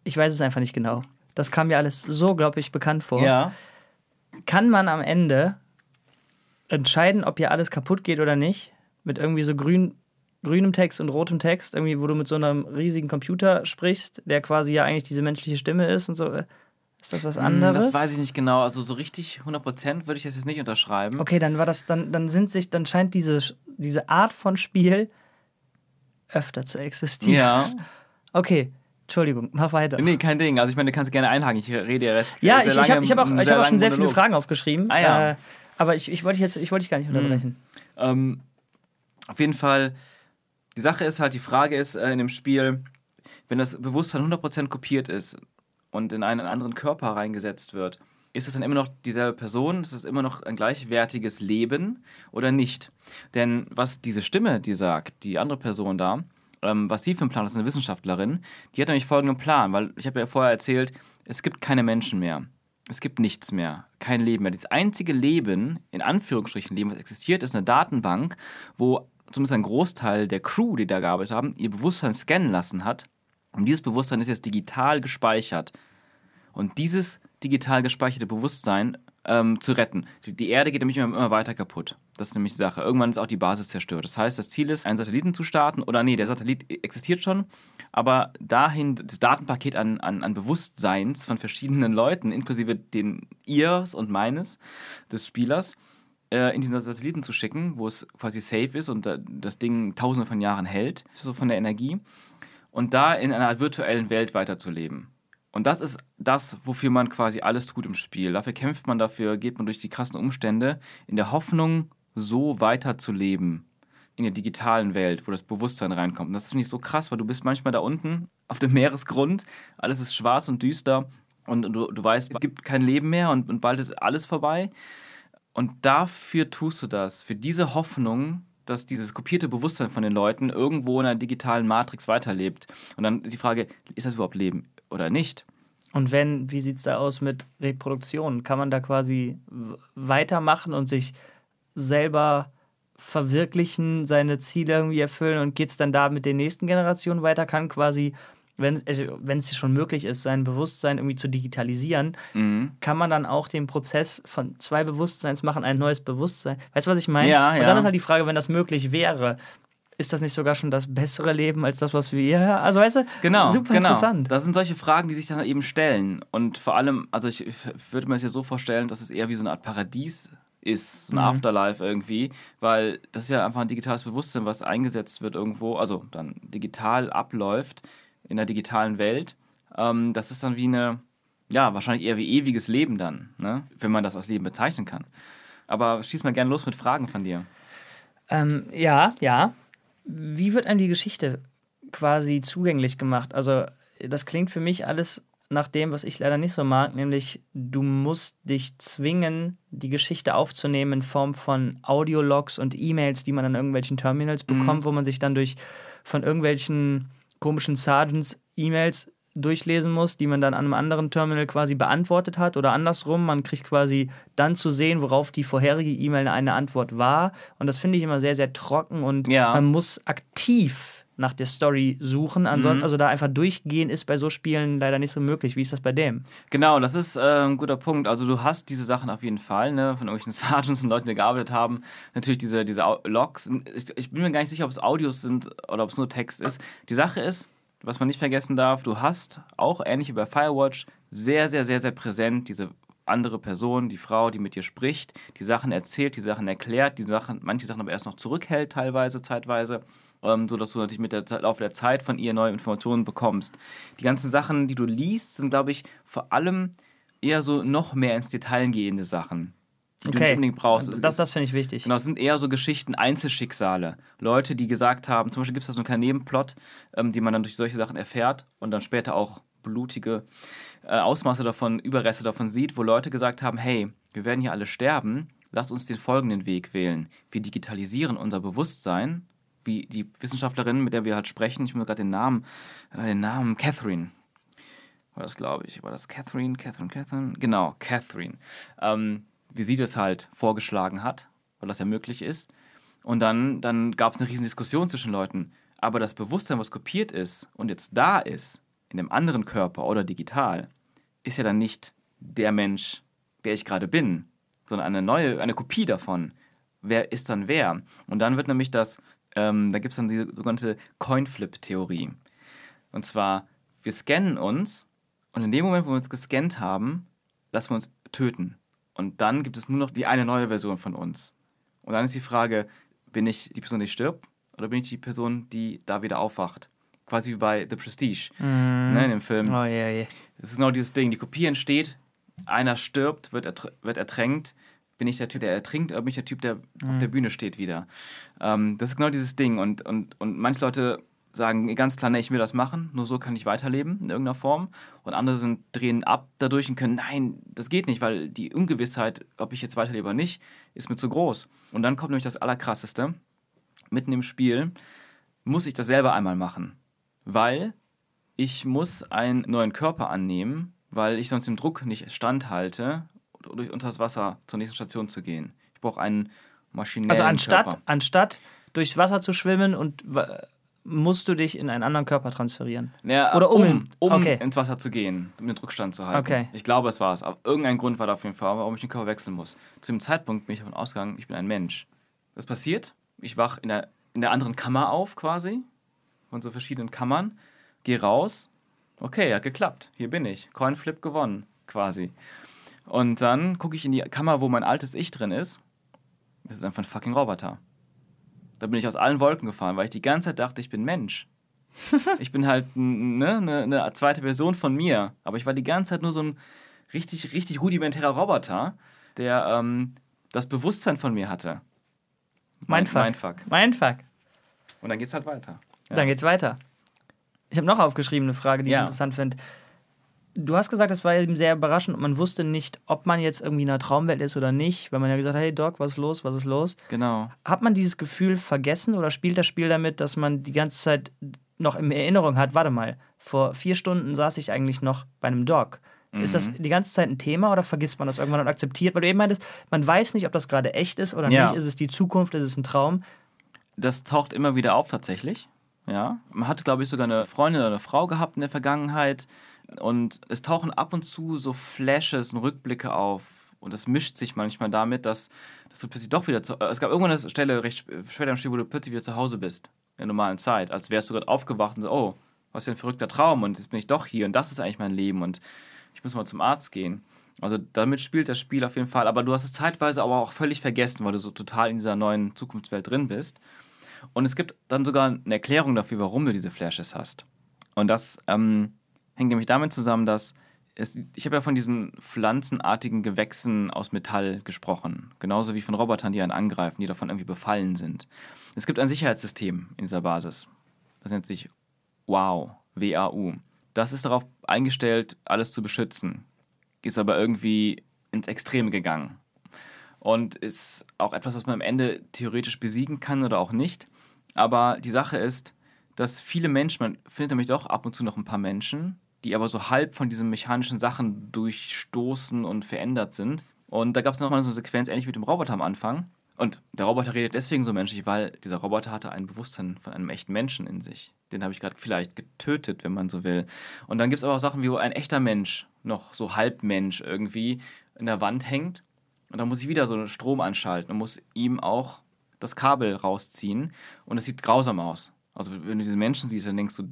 Ich weiß es einfach nicht genau. Das kam mir alles so, glaube ich, bekannt vor. Ja. Kann man am Ende entscheiden, ob hier alles kaputt geht oder nicht? Mit irgendwie so grün, grünem Text und rotem Text, irgendwie, wo du mit so einem riesigen Computer sprichst, der quasi ja eigentlich diese menschliche Stimme ist und so. Ist das was anderes? Hm, das weiß ich nicht genau. Also so richtig 100% würde ich das jetzt nicht unterschreiben. Okay, dann war das, dann, dann sind sich, dann scheint diese, diese Art von Spiel öfter zu existieren. Ja. Okay, Entschuldigung, mach weiter. Nee, kein Ding. Also ich meine, du kannst gerne einhaken. Ich rede ja recht. Ja, ich, ich habe hab auch, ich hab auch schon sehr viele Monolog. Fragen aufgeschrieben. Ah, ja. äh, aber ich, ich wollte dich jetzt ich wollte dich gar nicht unterbrechen. Ähm, auf jeden Fall, die Sache ist halt, die Frage ist äh, in dem Spiel, wenn das Bewusstsein 100% kopiert ist und in einen anderen Körper reingesetzt wird, ist es dann immer noch dieselbe Person? Ist es immer noch ein gleichwertiges Leben oder nicht? Denn was diese Stimme, die sagt, die andere Person da, ähm, was sie für einen Plan hat, ist eine Wissenschaftlerin, die hat nämlich folgenden Plan, weil ich habe ja vorher erzählt, es gibt keine Menschen mehr. Es gibt nichts mehr, kein Leben mehr. Das einzige Leben, in Anführungsstrichen Leben, was existiert, ist eine Datenbank, wo zumindest ein Großteil der Crew, die da gearbeitet haben, ihr Bewusstsein scannen lassen hat. Und dieses Bewusstsein ist jetzt digital gespeichert. Und dieses digital gespeicherte Bewusstsein ähm, zu retten. Die, Erde geht nämlich immer, weiter kaputt. Das ist nämlich die Sache. Irgendwann ist auch die Basis zerstört. Das heißt, das Ziel ist, einen Satelliten zu starten. Oder nee, der Satellit existiert schon. Aber dahin, das Datenpaket an, an, an Bewusstseins von verschiedenen Leuten, inklusive den ihres und meines, des Spielers, äh, in diesen Satelliten zu schicken, wo es quasi safe ist und das Ding tausende von Jahren hält, so von der Energie. Und da in einer virtuellen Welt weiterzuleben. Und das ist das, wofür man quasi alles tut im Spiel. Dafür kämpft man, dafür geht man durch die krassen Umstände, in der Hoffnung, so weiterzuleben. In der digitalen Welt, wo das Bewusstsein reinkommt. Und das finde ich so krass, weil du bist manchmal da unten auf dem Meeresgrund, alles ist schwarz und düster und du, du weißt, es gibt kein Leben mehr und, und bald ist alles vorbei. Und dafür tust du das, für diese Hoffnung, dass dieses kopierte Bewusstsein von den Leuten irgendwo in einer digitalen Matrix weiterlebt. Und dann ist die Frage, ist das überhaupt Leben oder nicht? Und wenn, wie sieht es da aus mit Reproduktion? Kann man da quasi weitermachen und sich selber verwirklichen, seine Ziele irgendwie erfüllen und geht es dann da mit den nächsten Generationen weiter? Kann quasi, wenn also es schon möglich ist, sein Bewusstsein irgendwie zu digitalisieren, Mhm. kann man dann auch den Prozess von zwei Bewusstseins machen, ein neues Bewusstsein. Weißt du, was ich meine? Ja, und ja. dann ist halt die Frage, wenn das möglich wäre, ist das nicht sogar schon das bessere Leben als das, was wir hier Also weißt du, Genau, super genau. interessant. Das sind solche Fragen, die sich dann eben stellen. Und vor allem, also ich ich würde mir das ja so vorstellen, dass es eher wie so eine Art Paradies ist, so ein Mhm. Afterlife irgendwie, weil das ist ja einfach ein digitales Bewusstsein, was eingesetzt wird irgendwo, also dann digital abläuft in der digitalen Welt. Ähm, das ist dann wie eine, ja, wahrscheinlich eher wie ewiges Leben dann, ne? wenn man das als Leben bezeichnen kann. Aber schieß mal gerne los mit Fragen von dir. Ähm, ja, ja. Wie wird einem die Geschichte quasi zugänglich gemacht? Also, das klingt für mich alles nach dem, was ich leider nicht so mag, nämlich du musst dich zwingen, die Geschichte aufzunehmen in Form von Audiologs und E-Mails, die man an irgendwelchen Terminals bekommt, wo man sich dann durch von irgendwelchen komischen Sergeants E-Mails durchlesen muss, die man dann an einem anderen Terminal quasi beantwortet hat oder andersrum. Man kriegt quasi dann zu sehen, worauf die vorherige E-Mail eine Antwort war. Und das finde ich immer sehr, sehr trocken und Ja. man muss aktiv nach der Story suchen. Ansonsten, also da einfach durchgehen ist bei so Spielen leider nicht so möglich. Wie ist das bei dem? Genau, das ist äh, ein guter Punkt. Also du hast diese Sachen auf jeden Fall, ne, von irgendwelchen <laughs> Sergeants und Leuten, die gearbeitet haben. Natürlich diese, diese Logs. Ich bin mir gar nicht sicher, ob es Audios sind oder ob es nur Text ist. Die Sache ist, was man nicht vergessen darf, du hast auch ähnlich wie bei Firewatch sehr, sehr, sehr, sehr präsent diese andere Person, die Frau, die mit dir spricht, die Sachen erzählt, die Sachen erklärt, die Sachen, manche Sachen aber erst noch zurückhält, teilweise, zeitweise ähm, so dass du natürlich mit der Laufe der Zeit von ihr neue Informationen bekommst. Die ganzen Sachen, die du liest, sind, glaube ich, vor allem eher so noch mehr ins Detail gehende Sachen, die du nicht unbedingt brauchst. Das, das finde ich wichtig. Genau, es sind eher so Geschichten, Einzelschicksale. Leute, die gesagt haben, zum Beispiel gibt es da so einen kleinen Nebenplot, ähm, die man dann durch solche Sachen erfährt und dann später auch blutige äh, Ausmaße davon, Überreste davon sieht, wo Leute gesagt haben, hey, wir werden hier alle sterben, lasst uns den folgenden Weg wählen. Wir digitalisieren unser Bewusstsein, wie die Wissenschaftlerin, mit der wir halt sprechen, ich muss gerade den Namen, äh, den Namen Catherine, war das, glaube ich. War das Catherine? Catherine, Catherine? Genau, Catherine. Ähm, wie sie das halt vorgeschlagen hat, weil das ja möglich ist. Und dann, dann gab es eine riesen Diskussion zwischen Leuten. Aber das Bewusstsein, was kopiert ist und jetzt da ist, in einem anderen Körper oder digital, ist ja dann nicht der Mensch, der ich gerade bin, sondern eine neue, eine Kopie davon. Wer ist dann wer? Und dann wird nämlich das, ähm, da gibt es dann diese sogenannte Coinflip-Theorie. Und zwar, wir scannen uns und in dem Moment, wo wir uns gescannt haben, lassen wir uns töten. Und dann gibt es nur noch die eine neue Version von uns. Und dann ist die Frage, bin ich die Person, die stirbt oder bin ich die Person, die da wieder aufwacht? quasi wie bei The Prestige, ne, in dem Film. Oh je, je. Es ist genau dieses Ding, die Kopie entsteht, einer stirbt, wird, ertr wird ertränkt, bin ich der Typ, der ertrinkt, oder bin ich der Typ, der auf der Bühne steht wieder. Ähm, das ist genau dieses Ding und, und, und manche Leute sagen ganz klar, nee, ich will das machen, nur so kann ich weiterleben in irgendeiner Form. Und andere sind, drehen ab dadurch und können, nein, das geht nicht, weil die Ungewissheit, ob ich jetzt weiterlebe oder nicht, ist mir zu groß. Und dann kommt nämlich das Allerkrasseste. Mitten im Spiel muss ich das selber einmal machen, weil ich muss einen neuen Körper annehmen, weil ich sonst dem Druck nicht standhalte, durch unter das Wasser zur nächsten Station zu gehen. Ich brauche einen maschinellen Also anstatt, Körper. anstatt durchs Wasser zu schwimmen und musst du dich in einen anderen Körper transferieren. Ja, Oder um- um, um okay. ins Wasser zu gehen, um den Druckstand zu halten. Okay. Ich glaube, es war es. Aber irgendein Grund war da auf jeden Fall, warum ich den Körper wechseln muss. Zu dem Zeitpunkt bin ich davon ausgegangen, ich bin ein Mensch. Das passiert. Ich wach in der, in der anderen Kammer auf, quasi. Von so verschiedenen Kammern. Gehe raus. Okay, hat geklappt. Hier bin ich. Coinflip gewonnen, quasi. Und dann gucke ich in die Kammer, wo mein altes Ich drin ist. Das ist einfach ein fucking Roboter. Da bin ich aus allen Wolken gefahren, weil ich die ganze Zeit dachte, ich bin Mensch. <laughs> Ich bin halt n- ne, ne, eine zweite Version von mir. Aber ich war die ganze Zeit nur so ein richtig, richtig rudimentärer Roboter, der ähm, das Bewusstsein von mir hatte. Mindfuck. Mindfuck. Mindfuck. Und dann geht's halt weiter. Ja. Dann geht's weiter. Ich habe noch aufgeschrieben eine Frage, die Ja. ich interessant finde. Du hast gesagt, das war eben sehr überraschend und man wusste nicht, ob man jetzt irgendwie in einer Traumwelt ist oder nicht, weil man ja gesagt hat, hey Doc, was ist los, was ist los? Genau. Hat man dieses Gefühl vergessen oder spielt das Spiel damit, dass man die ganze Zeit noch in Erinnerung hat, warte mal, vor vier Stunden saß ich eigentlich noch bei einem Doc. Ist das die ganze Zeit ein Thema oder vergisst man das irgendwann und akzeptiert? Weil du eben meintest, man weiß nicht, ob das gerade echt ist oder Ja. nicht. Ist es die Zukunft, ist es ein Traum? Das taucht immer wieder auf tatsächlich. Ja. Man hat, glaube ich, sogar eine Freundin oder eine Frau gehabt in der Vergangenheit. Und es tauchen ab und zu so Flashes und Rückblicke auf. Und das mischt sich manchmal damit, dass, dass du plötzlich doch wieder zu. äh, Es gab irgendwann eine Stelle recht sp- später im Spiel, wo du plötzlich wieder zu Hause bist. In der normalen Zeit. Als wärst du gerade aufgewacht und so, oh, was für ein verrückter Traum. Und jetzt bin ich doch hier und das ist eigentlich mein Leben. Und ich muss mal zum Arzt gehen. Also damit spielt das Spiel auf jeden Fall. Aber du hast es zeitweise aber auch völlig vergessen, weil du so total in dieser neuen Zukunftswelt drin bist. Und es gibt dann sogar eine Erklärung dafür, warum du diese Flashes hast. Und das ähm, hängt nämlich damit zusammen, dass es, ich habe ja von diesen pflanzenartigen Gewächsen aus Metall gesprochen. Genauso wie von Robotern, die einen angreifen, die davon irgendwie befallen sind. Es gibt ein Sicherheitssystem in dieser Basis. Das nennt sich WOW, W-A-U. Das ist darauf eingestellt, alles zu beschützen. Ist aber irgendwie ins Extreme gegangen. Und ist auch etwas, was man am Ende theoretisch besiegen kann oder auch nicht. Aber die Sache ist, dass viele Menschen, man findet nämlich doch ab und zu noch ein paar Menschen, die aber so halb von diesen mechanischen Sachen durchstoßen und verändert sind. Und da gab es nochmal so eine Sequenz, ähnlich mit dem Roboter am Anfang. Und der Roboter redet deswegen so menschlich, weil dieser Roboter hatte ein Bewusstsein von einem echten Menschen in sich. Den habe ich gerade vielleicht getötet, wenn man so will. Und dann gibt es aber auch Sachen, wie wo ein echter Mensch, noch so Halbmensch irgendwie, in der Wand hängt. Und dann muss ich wieder so einen Strom anschalten und muss ihm auch das Kabel rausziehen. Und es sieht grausam aus. Also wenn du diese Menschen siehst, dann denkst du,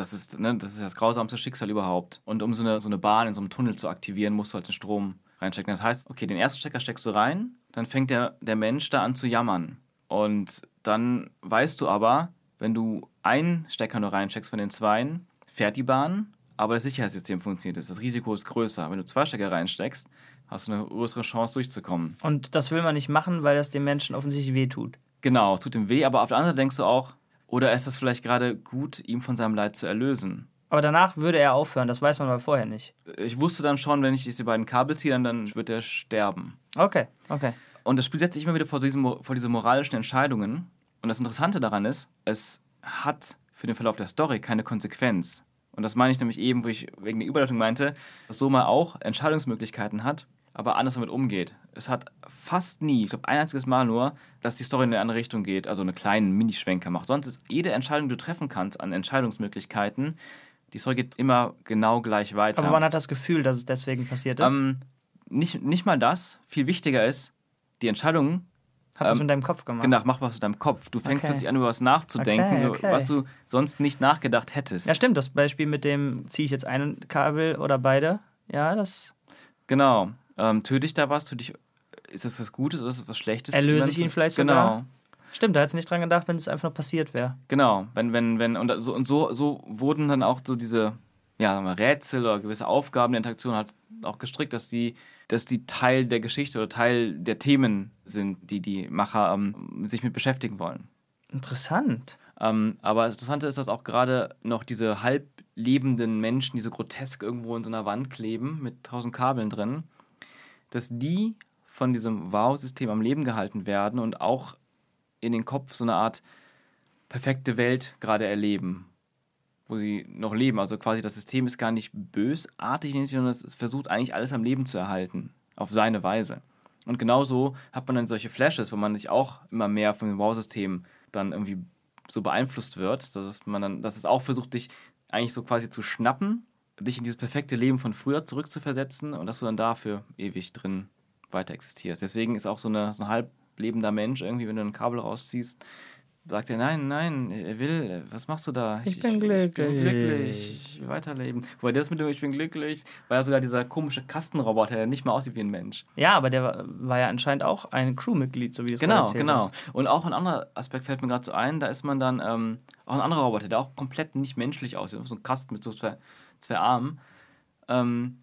das ist, ne, das ist das grausamste Schicksal überhaupt. Und um so eine, so eine Bahn in so einem Tunnel zu aktivieren, musst du halt den Strom reinstecken. Das heißt, okay, den ersten Stecker steckst du rein, dann fängt der, der Mensch da an zu jammern. Und dann weißt du aber, wenn du einen Stecker nur reinsteckst von den zweien, fährt die Bahn, aber das Sicherheitssystem funktioniert. Das Risiko ist größer. Wenn du zwei Stecker reinsteckst, hast du eine größere Chance durchzukommen. Und das will man nicht machen, weil das dem Menschen offensichtlich wehtut. Genau, es tut ihm weh, aber auf der anderen Seite denkst du auch, oder ist das vielleicht gerade gut, ihm von seinem Leid zu erlösen? Aber danach würde er aufhören, das weiß man aber vorher nicht. Ich wusste dann schon, wenn ich diese beiden Kabel ziehe, dann, dann wird er sterben. Okay, okay. Und das Spiel setzt sich immer wieder vor, diesen, vor diese moralischen Entscheidungen. Und das Interessante daran ist, es hat für den Verlauf der Story keine Konsequenz. Und das meine ich nämlich eben, wo ich wegen der Überleitung meinte, dass Soma auch Entscheidungsmöglichkeiten hat, aber anders damit umgeht. Es hat fast nie, ich glaube ein einziges Mal nur, dass die Story in eine andere Richtung geht, also einen kleinen Minischwenker macht. Sonst ist jede Entscheidung, die du treffen kannst an Entscheidungsmöglichkeiten, die Story geht immer genau gleich weiter. Aber man hat das Gefühl, dass es deswegen passiert ist. ähm, nicht, nicht mal das, viel wichtiger ist, die Entscheidung hat ähm, mit deinem Kopf gemacht. Genau, mach was mit deinem Kopf. Du fängst Okay. plötzlich an, über was nachzudenken, Okay, okay. was du sonst nicht nachgedacht hättest. Ja, stimmt. Das Beispiel mit dem, ziehe ich jetzt ein Kabel oder beide? Ja, das Genau. Ähm, töte ich da was? Töte ich, ist das was Gutes oder ist das was Schlechtes? Erlöse ich ihn vielleicht Genau. sogar? Stimmt, da hätte nicht dran gedacht, wenn es einfach nur passiert wäre. Genau, wenn, wenn, wenn, und so, und so, so wurden dann auch so diese, ja, sagen wir, Rätsel oder gewisse Aufgaben der Interaktion halt auch gestrickt, dass die, dass die Teil der Geschichte oder Teil der Themen sind, die die Macher ähm, sich mit beschäftigen wollen. Interessant. Ähm, aber das Interessante ist, dass auch gerade noch diese halb lebenden Menschen, die so grotesk irgendwo in so einer Wand kleben, mit tausend Kabeln drin, dass die von diesem Wow-System am Leben gehalten werden und auch in den Kopf so eine Art perfekte Welt gerade erleben, wo sie noch leben. Also quasi das System ist gar nicht bösartig, sondern es versucht eigentlich alles am Leben zu erhalten, auf seine Weise. Und genauso hat man dann solche Flashes, wo man sich auch immer mehr von dem Wow-System dann irgendwie so beeinflusst wird, dass man dann, dass es auch versucht, dich eigentlich so quasi zu schnappen, dich in dieses perfekte Leben von früher zurückzuversetzen und dass du dann dafür ewig drin weiter existierst. Deswegen ist auch so, eine, so ein halb lebender Mensch irgendwie, wenn du ein Kabel rausziehst, sagt er, nein, nein, er will, was machst du da? Ich, ich bin glücklich. Ich bin glücklich, ich will weiterleben. Wobei das mit dem Ich bin glücklich, war ja sogar dieser komische Kastenroboter, der nicht mal aussieht wie ein Mensch. Ja, aber der war, war ja anscheinend auch ein Crewmitglied, so wie es Genau, genau. Ist. Und auch ein anderer Aspekt fällt mir gerade so ein, da ist man dann, ähm, auch ein anderer Roboter, der auch komplett nicht menschlich aussieht, so ein Kasten mit so zwei, zwei Armen. Ähm,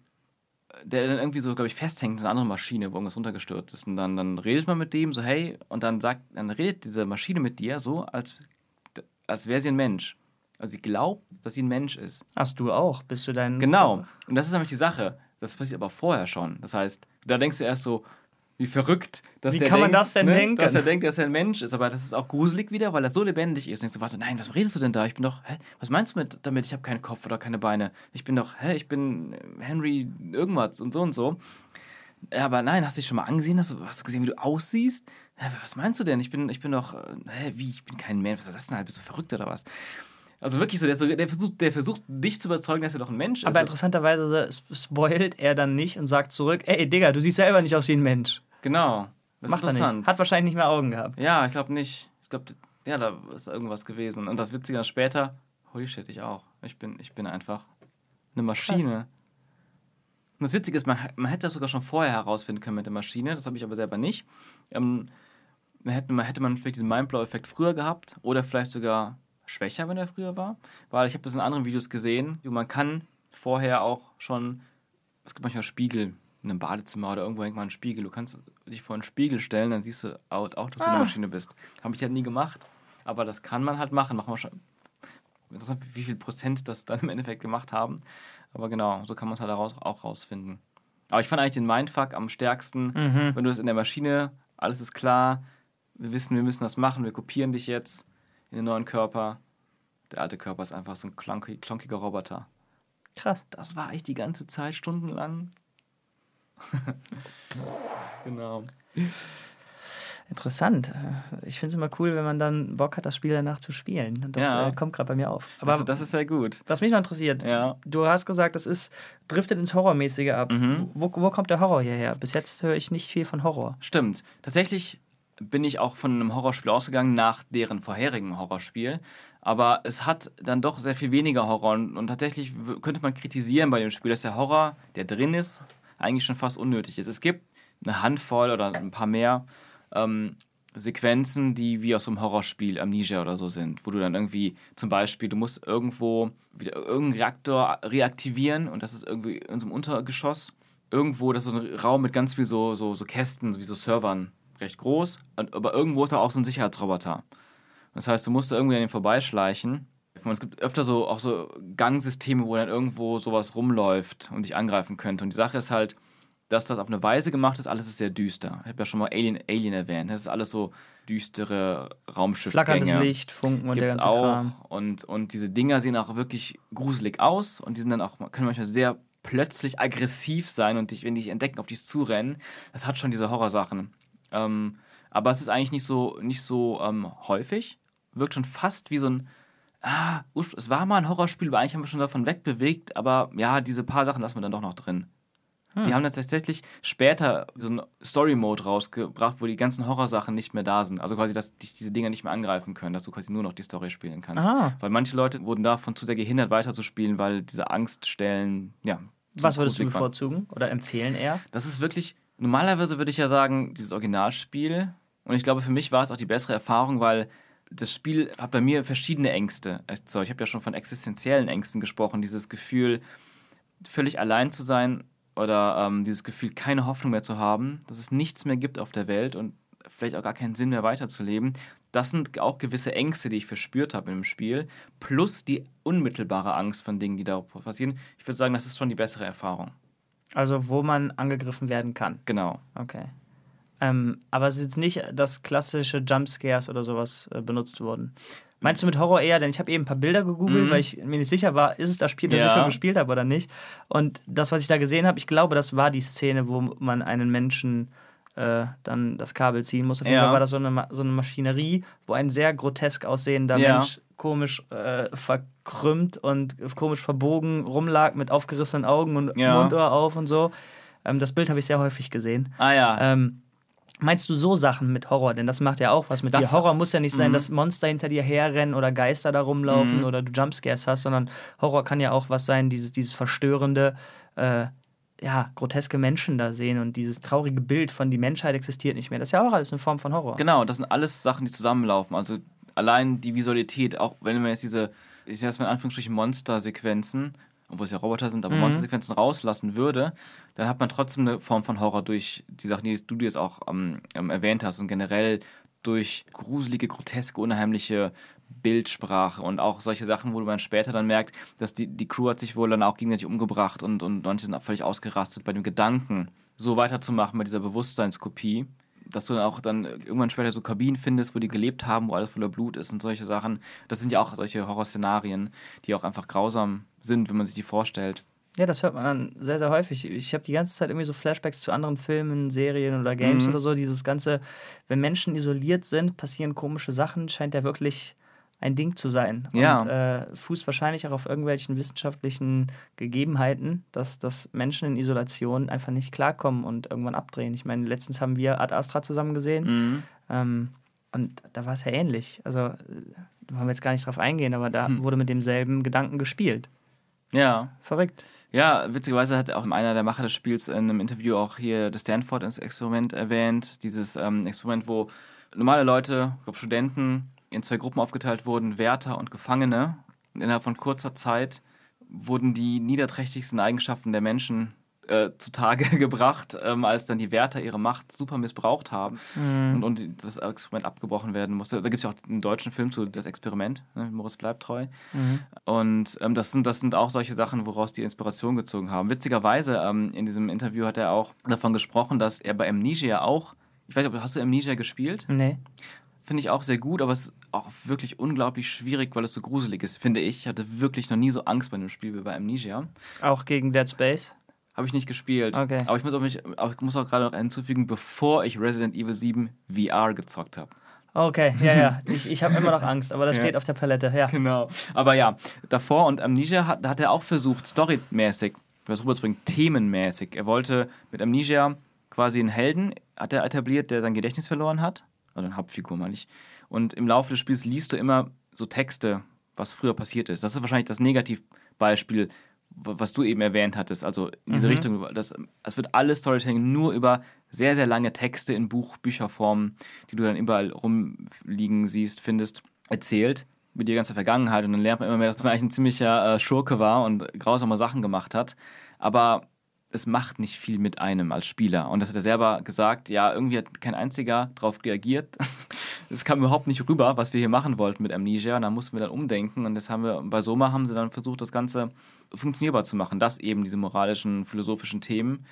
der dann irgendwie so, glaube ich, festhängt in einer anderen Maschine, wo irgendwas runtergestürzt ist. Und dann, dann redet man mit dem so, hey, und dann sagt, dann redet diese Maschine mit dir so, als, als wäre sie ein Mensch. Also sie glaubt, dass sie ein Mensch ist. Hast du auch, bist du dein. Genau. Und das ist nämlich die Sache. Das passiert aber vorher schon. Das heißt, da denkst du erst so, wie verrückt, dass wie der kann denkt, man das denn ne, denken? dass er denkt, dass er ein Mensch ist. Aber das ist auch gruselig wieder, weil er so lebendig ist. Denkst du, warte, nein, was redest du denn da? Ich bin doch, hä, was meinst du mit, damit? Ich habe keinen Kopf oder keine Beine. Ich bin doch, hä, ich bin Henry irgendwas und so und so. Aber nein, hast du dich schon mal angesehen? Hast du, hast du gesehen, wie du aussiehst? Hä, was meinst du denn? Ich bin, ich bin doch, hä, wie, ich bin kein Mensch. Was ist das denn halt? Bist du verrückt oder was? Also wirklich so, der, der, versucht, der versucht, dich zu überzeugen, dass er doch ein Mensch ist. Aber interessanterweise spoilt er dann nicht und sagt zurück, ey Digga, du siehst selber nicht aus wie ein Mensch. Genau. Das Macht er nicht. Hat wahrscheinlich nicht mehr Augen gehabt. Ja, ich glaube nicht. Ich glaube, ja, da ist irgendwas gewesen. Und das Witzige später, holy shit, ich auch. Ich bin, ich bin einfach eine Maschine. Krass. Und das Witzige ist, man, man hätte das sogar schon vorher herausfinden können mit der Maschine. Das habe ich aber selber nicht. Ähm, hätte, man, hätte man vielleicht diesen Mindblow-Effekt früher gehabt oder vielleicht sogar schwächer, wenn er früher war. Weil ich habe das in anderen Videos gesehen, man kann vorher auch schon, es gibt manchmal Spiegel, in einem Badezimmer oder irgendwo hängt mal ein Spiegel. Du kannst dich vor einen Spiegel stellen, dann siehst du auch, dass du ah. eine Maschine bist. Habe ich halt nie gemacht, aber das kann man halt machen. Machen wir schon. Interessant, wie viel Prozent das dann im Endeffekt gemacht haben. Aber genau, so kann man es halt auch rausfinden. Aber ich fand eigentlich den Mindfuck am stärksten, mhm. wenn du es in der Maschine, alles ist klar, wir wissen, wir müssen das machen, wir kopieren dich jetzt in den neuen Körper. Der alte Körper ist einfach so ein klonkiger Roboter. Krass. Das war ich die ganze Zeit stundenlang <laughs> genau. Interessant. Ich finde es immer cool, wenn man dann Bock hat, das Spiel danach zu spielen. Das ja. äh, kommt gerade bei mir auf. Aber also das ist sehr gut. Was mich noch interessiert, ja. du hast gesagt, das ist driftet ins Horrormäßige ab. Mhm. Wo, wo kommt der Horror hierher? Bis jetzt höre ich nicht viel von Horror. Stimmt. Tatsächlich bin ich auch von einem Horrorspiel ausgegangen nach deren vorherigen Horrorspiel. Aber es hat dann doch sehr viel weniger Horror. Und, und tatsächlich könnte man kritisieren bei dem Spiel, dass der Horror, der drin ist, eigentlich schon fast unnötig ist. Es gibt eine Handvoll oder ein paar mehr ähm, Sequenzen, die wie aus so einem Horrorspiel Amnesia oder so sind, wo du dann irgendwie zum Beispiel, du musst irgendwo wieder irgendeinen Reaktor reaktivieren und das ist irgendwie in so einem Untergeschoss. Irgendwo, das ist so ein Raum mit ganz viel so, so, so Kästen, wie so Servern, recht groß, aber irgendwo ist da auch so ein Sicherheitsroboter. Das heißt, du musst da irgendwie an dem vorbeischleichen es gibt öfter so auch so Gangsysteme, wo dann irgendwo sowas rumläuft und dich angreifen könnte. Und die Sache ist halt, dass das auf eine Weise gemacht ist, alles ist sehr düster. Ich habe ja schon mal Alien, Alien erwähnt. Das ist alles so düstere Raumschiffe. Flackerndes Licht, Funken und Gibt's der ganze auch. Kram. Und, und diese Dinger sehen auch wirklich gruselig aus und die sind dann auch, können manchmal sehr plötzlich aggressiv sein und dich, wenn die dich entdecken, auf dich zurennen. Das hat schon diese Horrorsachen. Ähm, aber es ist eigentlich nicht so, nicht so ähm, häufig. Wirkt schon fast wie so ein ah, es war mal ein Horrorspiel, aber eigentlich haben wir schon davon wegbewegt, aber ja, diese paar Sachen lassen wir dann doch noch drin. Hm. Die haben dann tatsächlich später so einen Story-Mode rausgebracht, wo die ganzen Horrorsachen nicht mehr da sind. Also quasi, dass dich diese Dinger nicht mehr angreifen können, dass du quasi nur noch die Story spielen kannst. Aha. Weil manche Leute wurden davon zu sehr gehindert, weiterzuspielen, weil diese Angststellen, ja. Was würdest du bevorzugen oder empfehlen eher? Das ist wirklich, normalerweise würde ich ja sagen, dieses Originalspiel Und ich glaube, für mich war es auch die bessere Erfahrung, weil das Spiel hat bei mir verschiedene Ängste erzeugt. Ich habe ja schon von existenziellen Ängsten gesprochen. Dieses Gefühl, völlig allein zu sein oder ähm, dieses Gefühl, keine Hoffnung mehr zu haben, dass es nichts mehr gibt auf der Welt und vielleicht auch gar keinen Sinn mehr weiterzuleben. Das sind auch gewisse Ängste, die ich verspürt habe im Spiel, plus die unmittelbare Angst von Dingen, die da passieren. Ich würde sagen, das ist schon die bessere Erfahrung. Also, wo man angegriffen werden kann. Genau. Okay. Ähm, aber es ist jetzt nicht, dass klassische Jumpscares oder sowas äh, benutzt wurden. Meinst du mit Horror eher? Denn ich habe eben ein paar Bilder gegoogelt, Mhm. weil ich mir nicht sicher war, ist es das Spiel, das ich Ja. schon gespielt habe oder nicht. Und das, was ich da gesehen habe, ich glaube, das war die Szene, wo man einen Menschen äh, dann das Kabel ziehen muss. Auf jeden Ja. Fall war das so eine, so eine Maschinerie, wo ein sehr grotesk aussehender Ja. Mensch komisch äh, verkrümmt und komisch verbogen rumlag mit aufgerissenen Augen und. Mundohr auf und so. Ähm, das Bild habe ich sehr häufig gesehen. Ah ja. Ähm, meinst du so Sachen mit Horror? Denn das macht ja auch was mit Das- dir. Horror muss ja nicht sein, Mhm. dass Monster hinter dir herrennen oder Geister da rumlaufen Mhm. oder du Jumpscares hast, sondern Horror kann ja auch was sein, dieses, dieses verstörende, äh, ja, groteske Menschen da sehen und dieses traurige Bild von die Menschheit existiert nicht mehr. Das ist ja auch alles eine Form von Horror. Genau, das sind alles Sachen, die zusammenlaufen. Also allein die Visualität, auch wenn man jetzt diese, ich sag mal in Anführungsstrichen Monster-Sequenzen, obwohl es ja Roboter sind, aber Mhm. Monster-Sequenzen rauslassen würde, dann hat man trotzdem eine Form von Horror durch die Sachen, die du dir jetzt auch ähm, ähm, erwähnt hast und generell durch gruselige, groteske, unheimliche Bildsprache und auch solche Sachen, wo man später dann merkt, dass die, die Crew hat sich wohl dann auch gegenseitig umgebracht und, und manche sind auch völlig ausgerastet bei dem Gedanken, so weiterzumachen bei dieser Bewusstseinskopie, dass du dann auch dann irgendwann später so Kabinen findest, wo die gelebt haben, wo alles voller Blut ist und solche Sachen. Das sind ja auch solche Horrorszenarien, die auch einfach grausam sind, wenn man sich die vorstellt. Ja, das hört man dann sehr, sehr häufig. Ich habe die ganze Zeit irgendwie so Flashbacks zu anderen Filmen, Serien oder Games Mhm. oder so. Dieses ganze, wenn Menschen isoliert sind, passieren komische Sachen, scheint ja wirklich ein Ding zu sein. Ja. Und äh, fußt wahrscheinlich auch auf irgendwelchen wissenschaftlichen Gegebenheiten, dass, dass Menschen in Isolation einfach nicht klarkommen und irgendwann abdrehen. Ich meine, letztens haben wir Ad Astra zusammen gesehen. Mhm. Ähm, und da war es ja ähnlich. Also, äh, da wollen wir jetzt gar nicht drauf eingehen, aber da Hm. wurde mit demselben Gedanken gespielt. Ja. Verrückt. Ja, witzigerweise hat auch einer der Macher des Spiels in einem Interview auch hier das Stanford-Experiment erwähnt. Dieses ähm, Experiment, wo normale Leute, ich glaube Studenten, in zwei Gruppen aufgeteilt wurden, Wärter und Gefangene. Und innerhalb von kurzer Zeit wurden die niederträchtigsten Eigenschaften der Menschen äh, zutage <laughs> gebracht, ähm, als dann die Wärter ihre Macht super missbraucht haben und, und das Experiment abgebrochen werden musste. Da gibt es ja auch einen deutschen Film zu, das Experiment, ne? Moritz bleibt treu. Und ähm, das, sind, das sind auch solche Sachen, woraus die Inspiration gezogen haben. Witzigerweise, ähm, in diesem Interview hat er auch davon gesprochen, dass er bei Amnesia auch, ich weiß nicht, hast du Amnesia gespielt? Nee. Finde ich auch sehr gut, aber es ist auch wirklich unglaublich schwierig, weil es so gruselig ist, finde ich. Ich hatte wirklich noch nie so Angst bei einem Spiel wie bei Amnesia. Auch gegen Dead Space. Habe ich nicht gespielt. Okay. Aber ich muss auch, mich, aber ich muss auch gerade noch hinzufügen, bevor ich Resident Evil 7 VR gezockt habe. Okay, ja, ja. <laughs> Ich, ich habe immer noch Angst, aber das Ja. steht auf der Palette, ja. Genau. Aber ja, davor und Amnesia hat, hat er auch versucht, storymäßig, was rüberzubringen, themenmäßig. Er wollte mit Amnesia quasi einen Helden, hat er etabliert, der sein Gedächtnis verloren hat. Oder eine Hauptfigur, meine ich. Und im Laufe des Spiels liest du immer so Texte, was früher passiert ist. Das ist wahrscheinlich das Negativbeispiel, was du eben erwähnt hattest. Also in diese Richtung. Das, es wird alles Storytelling nur über sehr, sehr lange Texte in Buch, Bücherform, die du dann überall rumliegen siehst, findest, erzählt über die ganze Vergangenheit. Und dann lernt man immer mehr, dass man eigentlich ein ziemlicher äh, Schurke war und grausame Sachen gemacht hat. Aber es macht nicht viel mit einem als Spieler. Und das hat er selber gesagt, ja, irgendwie hat kein einziger darauf reagiert. <laughs> Es kam überhaupt nicht rüber, was wir hier machen wollten mit Amnesia. Und da mussten wir dann umdenken. Und das haben wir, bei Soma haben sie dann versucht, das Ganze funktionierbar zu machen, dass eben diese moralischen, philosophischen Themen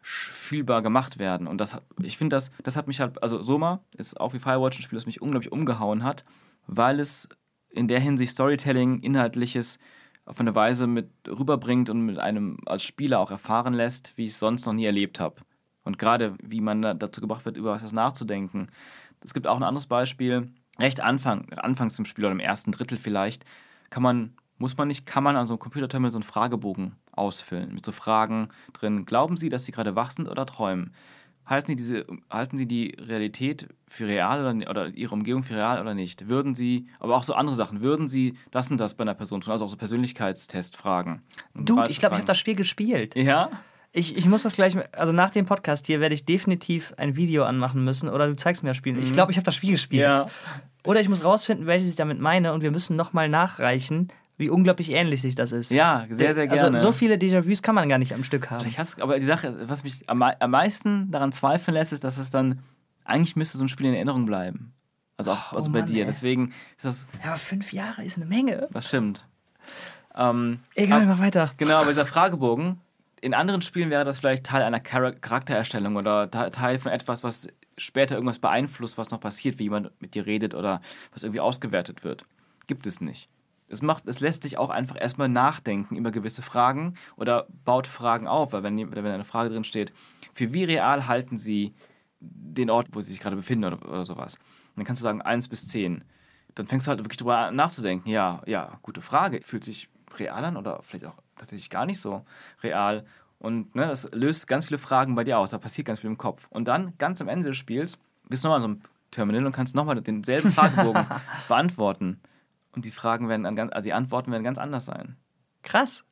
fühlbar gemacht werden. Und das, ich finde, das, das hat mich halt, also Soma ist auch wie Firewatch ein Spiel, das mich unglaublich umgehauen hat, weil es in der Hinsicht Storytelling, Inhaltliches auf eine Weise mit rüberbringt und mit einem als Spieler auch erfahren lässt, wie ich es sonst noch nie erlebt habe. Und gerade wie man da dazu gebracht wird, über was nachzudenken. Es gibt auch ein anderes Beispiel, recht Anfang, anfangs im Spiel oder im ersten Drittel vielleicht, kann man, muss man nicht, kann man an so einem Computerterminal so einen Fragebogen ausfüllen mit so Fragen drin. Glauben Sie, dass Sie gerade wach sind oder träumen? Halten Sie, diese, halten Sie die Realität für real oder, oder Ihre Umgebung für real oder nicht? Würden Sie, aber auch so andere Sachen, würden Sie das und das bei einer Person tun? Also auch so Persönlichkeitstestfragen. Dude, Fra- ich glaube, ich habe das Spiel gespielt. Ja? Ich, ich muss das gleich, also nach dem Podcast hier werde ich definitiv ein Video anmachen müssen oder du zeigst mir das Spiel. Ich glaube, ich habe das Spiel gespielt. Ja. Oder ich muss rausfinden, welches ich damit meine und wir müssen nochmal nachreichen, wie unglaublich ähnlich sich das ist. Ja, sehr, sehr gerne. Also so viele Déjà-vus kann man gar nicht am Stück haben. Vielleicht hast, aber die Sache, was mich am, am meisten daran zweifeln lässt, ist, dass es dann, eigentlich müsste so ein Spiel in Erinnerung bleiben. Also auch Oh, also bei Mann, dir. ey. Deswegen ist das, Ja, aber fünf Jahre ist eine Menge. das stimmt. Ähm, Egal, mach weiter. Genau, aber dieser Fragebogen, in anderen Spielen wäre das vielleicht Teil einer Char Charaktererstellung oder Te- Teil von etwas, was später irgendwas beeinflusst, was noch passiert, wie jemand mit dir redet oder was irgendwie ausgewertet wird. Gibt es nicht. Es, macht, es lässt dich auch einfach erstmal nachdenken über gewisse Fragen oder baut Fragen auf, weil wenn, wenn eine Frage drin steht, für wie real halten sie den Ort, wo sie sich gerade befinden oder, oder sowas. Und dann kannst du sagen 1 bis 10. Dann fängst du halt wirklich drüber nachzudenken. Ja, ja, gute Frage. Fühlt sich real an oder vielleicht auch tatsächlich gar nicht so real. Und ne, das löst ganz viele Fragen bei dir aus. Da passiert ganz viel im Kopf. Und dann, ganz am Ende des Spiels, bist du nochmal an so einem Terminal und kannst nochmal denselben <laughs> Fragebogen beantworten. Und die Fragen werden, an ganz, also die Antworten werden ganz anders sein. Krass.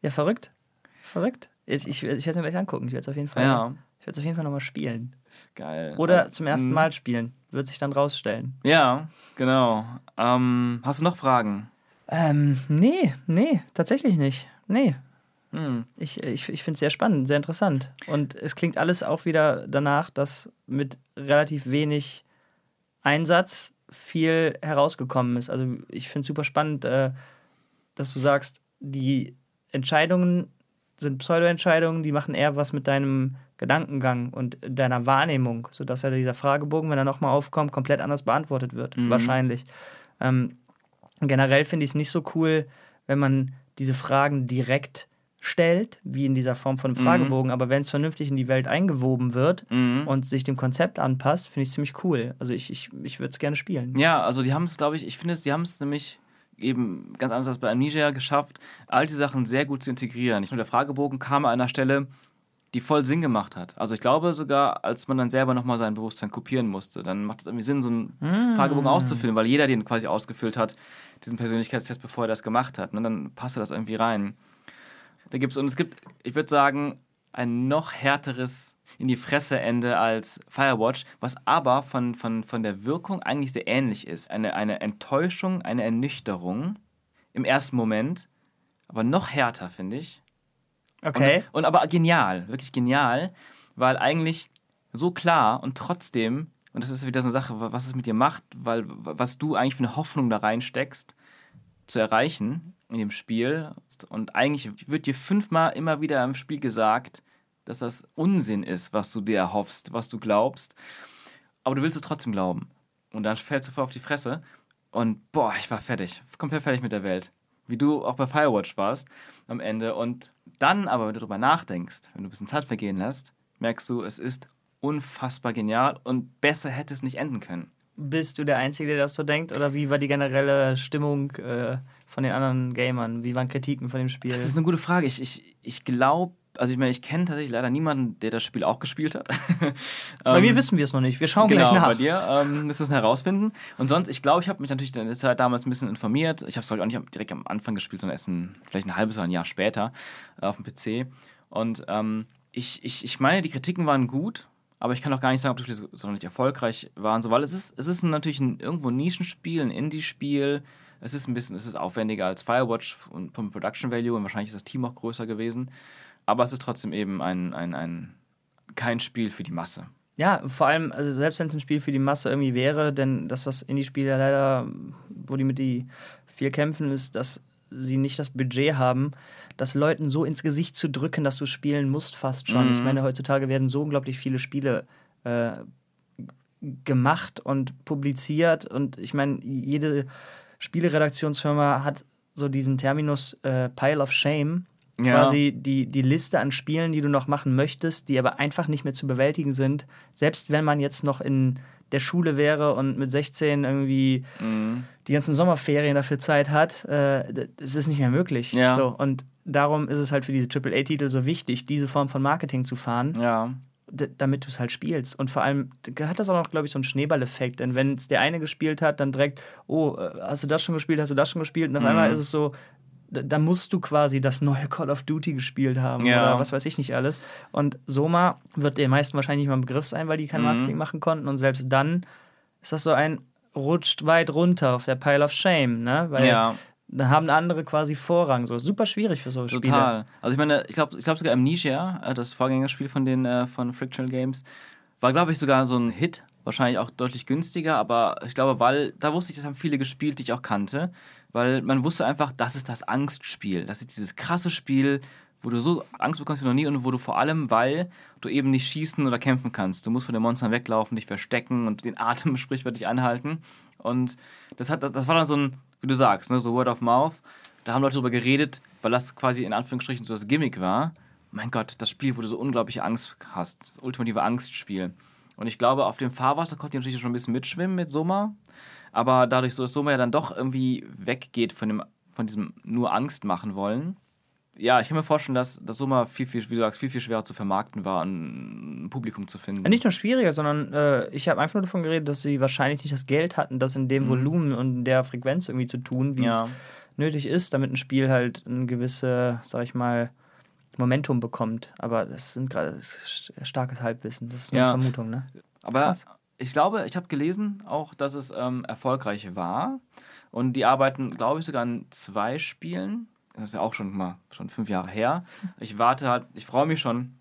Ja, verrückt. Verrückt. Ich, ich, ich werde es mir gleich angucken. Ich werde es auf jeden Fall. Ja. Ich werde es auf jeden Fall nochmal spielen. Geil. Oder zum ersten mh. Mal spielen. Wird sich dann rausstellen. Ja, genau. Ähm, hast du noch Fragen? Ähm, nee, nee, tatsächlich nicht. Nee. Hm. Ich, ich, ich finde es sehr spannend, sehr interessant. Und es klingt alles auch wieder danach, dass mit relativ wenig Einsatz viel herausgekommen ist. Also ich finde es super spannend, äh, dass du sagst, die Entscheidungen sind Pseudo-Entscheidungen, die machen eher was mit deinem Gedankengang und deiner Wahrnehmung, sodass ja dieser Fragebogen, wenn er nochmal aufkommt, komplett anders beantwortet wird. Mhm. Wahrscheinlich. Ähm, generell finde ich es nicht so cool, wenn man diese Fragen direkt stellt, wie in dieser Form von einem Fragebogen, aber wenn es vernünftig in die Welt eingewoben wird Mhm. und sich dem Konzept anpasst, finde ich es ziemlich cool. Also ich, ich, ich würde es gerne spielen. Ja, also die haben es, glaube ich, ich finde, sie haben es nämlich eben ganz anders als bei Amnesia geschafft, all die Sachen sehr gut zu integrieren. Ich meine, der Fragebogen kam an einer Stelle, die voll Sinn gemacht hat. Also ich glaube sogar, als man dann selber nochmal sein Bewusstsein kopieren musste, dann macht es irgendwie Sinn, so einen Fragebogen auszufüllen, weil jeder den quasi ausgefüllt hat, diesen Persönlichkeitstest, bevor er das gemacht hat. Und dann passte das irgendwie rein. Da gibt's, und es gibt, ich würde sagen, ein noch härteres in die Fresse Ende als Firewatch, was aber von, von, von der Wirkung eigentlich sehr ähnlich ist. Eine, eine Enttäuschung, eine Ernüchterung im ersten Moment, aber noch härter, finde ich. Und, Okay. das, und aber genial, wirklich genial, weil eigentlich so klar und trotzdem, und das ist wieder so eine Sache, was es mit dir macht, weil was du eigentlich für eine Hoffnung da reinsteckst, zu erreichen in dem Spiel. Und eigentlich wird dir fünfmal immer wieder im Spiel gesagt, dass das Unsinn ist, was du dir erhoffst, was du glaubst. Aber du willst es trotzdem glauben. Und dann fällst du voll auf die Fresse. Und boah, ich war fertig. Komplett fertig mit der Welt. Wie du auch bei Firewatch warst am Ende. Und dann aber, wenn du darüber nachdenkst, wenn du ein bisschen Zeit vergehen lässt, merkst du, es ist unfassbar genial und besser hätte es nicht enden können. Bist du der Einzige, der das so denkt? Oder wie war die generelle Stimmung äh, von den anderen Gamern? Wie waren Kritiken von dem Spiel? Das ist eine gute Frage. Ich, ich, ich glaube, also ich meine, ich kenne tatsächlich leider niemanden, der das Spiel auch gespielt hat. <laughs> Bei Ähm, mir wissen wir es noch nicht. Wir schauen genau, gleich nach. bei dir ähm, müssen wir es herausfinden. Und sonst, ich glaube, ich habe mich natürlich in der Zeit damals ein bisschen informiert. Ich habe es auch nicht direkt am Anfang gespielt, sondern erst ein, vielleicht ein halbes oder ein Jahr später äh, auf dem PC. Und ähm, ich, ich, ich meine, die Kritiken waren gut, aber ich kann auch gar nicht sagen, ob die Spiele so, sonderlich erfolgreich waren. So, weil es ist, es ist natürlich ein, irgendwo ein Nischenspiel, ein Indie-Spiel. Es ist ein bisschen, es ist aufwendiger als Firewatch und vom Production Value und wahrscheinlich ist das Team auch größer gewesen. Aber es ist trotzdem eben ein, ein, ein kein Spiel für die Masse. Ja, vor allem, also selbst wenn es ein Spiel für die Masse irgendwie wäre, denn das, was Indie-Spiele leider, wo die mit die viel kämpfen, ist, dass sie nicht das Budget haben, das Leuten so ins Gesicht zu drücken, dass du spielen musst, fast schon. Mhm. Ich meine, heutzutage werden so unglaublich viele Spiele äh, gemacht und publiziert und ich meine, jede Spieleredaktionsfirma hat so diesen Terminus äh, Pile of Shame, Ja. quasi die, die Liste an Spielen, die du noch machen möchtest, die aber einfach nicht mehr zu bewältigen sind. Selbst wenn man jetzt noch in der Schule wäre und mit 16 irgendwie Mhm. die ganzen Sommerferien dafür Zeit hat, äh, es ist nicht mehr möglich. Ja. So, und darum ist es halt für diese AAA-Titel so wichtig, diese Form von Marketing zu fahren, Ja. damit du es halt spielst. Und vor allem hat das auch noch, glaube ich, so einen Schneeballeffekt. Denn wenn es der eine gespielt hat, dann direkt, oh, äh, hast du das schon gespielt, hast du das schon gespielt? Und auf Mhm. einmal ist es so, da, da musst du quasi das neue Call of Duty gespielt haben Ja. oder was weiß ich nicht alles. Und Soma wird den meisten wahrscheinlich nicht mal ein Begriff sein, weil die kein Mhm. Marketing machen konnten. Und selbst dann ist das so ein rutscht weit runter auf der Pile of Shame, ne? Weil Ja. Dann haben andere quasi Vorrang. So super schwierig für so Spiele. Total. Also ich meine, ich glaube ich glaub sogar Amnesia, äh, das Vorgängerspiel von den äh, von Frictional Games, war glaube ich sogar so ein Hit. Wahrscheinlich auch deutlich günstiger, aber ich glaube, weil, da wusste ich, das haben viele gespielt, die ich auch kannte, weil man wusste einfach, das ist das Angstspiel. Das ist dieses krasse Spiel, wo du so Angst bekommst wie noch nie und wo du vor allem, weil du eben nicht schießen oder kämpfen kannst. Du musst von den Monstern weglaufen, dich verstecken und den Atem <laughs> sprichwörtlich anhalten. Und das, hat, das war dann so ein, wie du sagst, ne, so Word of Mouth. Da haben Leute darüber geredet, weil das quasi in Anführungsstrichen so das Gimmick war. Mein Gott, das Spiel, wo du so unglaubliche Angst hast. Das ultimative Angstspiel. Und ich glaube, auf dem Fahrwasser konnte ich natürlich schon ein bisschen mitschwimmen mit Soma. Aber dadurch, dass Soma ja dann doch irgendwie weggeht von, dem, von diesem nur Angst machen wollen. Ja, ich kann mir vorstellen, dass das Soma viel, viel, wie du sagst, viel, viel schwerer zu vermarkten war ein Publikum zu finden. Nicht nur schwieriger, sondern äh, ich habe einfach nur davon geredet, dass sie wahrscheinlich nicht das Geld hatten, das in dem Volumen und in der Frequenz irgendwie zu tun, wie Mhm. Ja. es nötig ist, damit ein Spiel halt ein gewisse, sag ich mal, Momentum bekommt. Aber das sind gerade starkes Halbwissen. Das ist nur Ja. eine Vermutung, ne? Aber Krass. ich glaube, ich habe gelesen auch, dass es ähm, erfolgreich war. Und die arbeiten, glaube ich, sogar an zwei Spielen. Das ist ja auch schon mal schon fünf Jahre her. Ich warte halt, ich freue mich schon.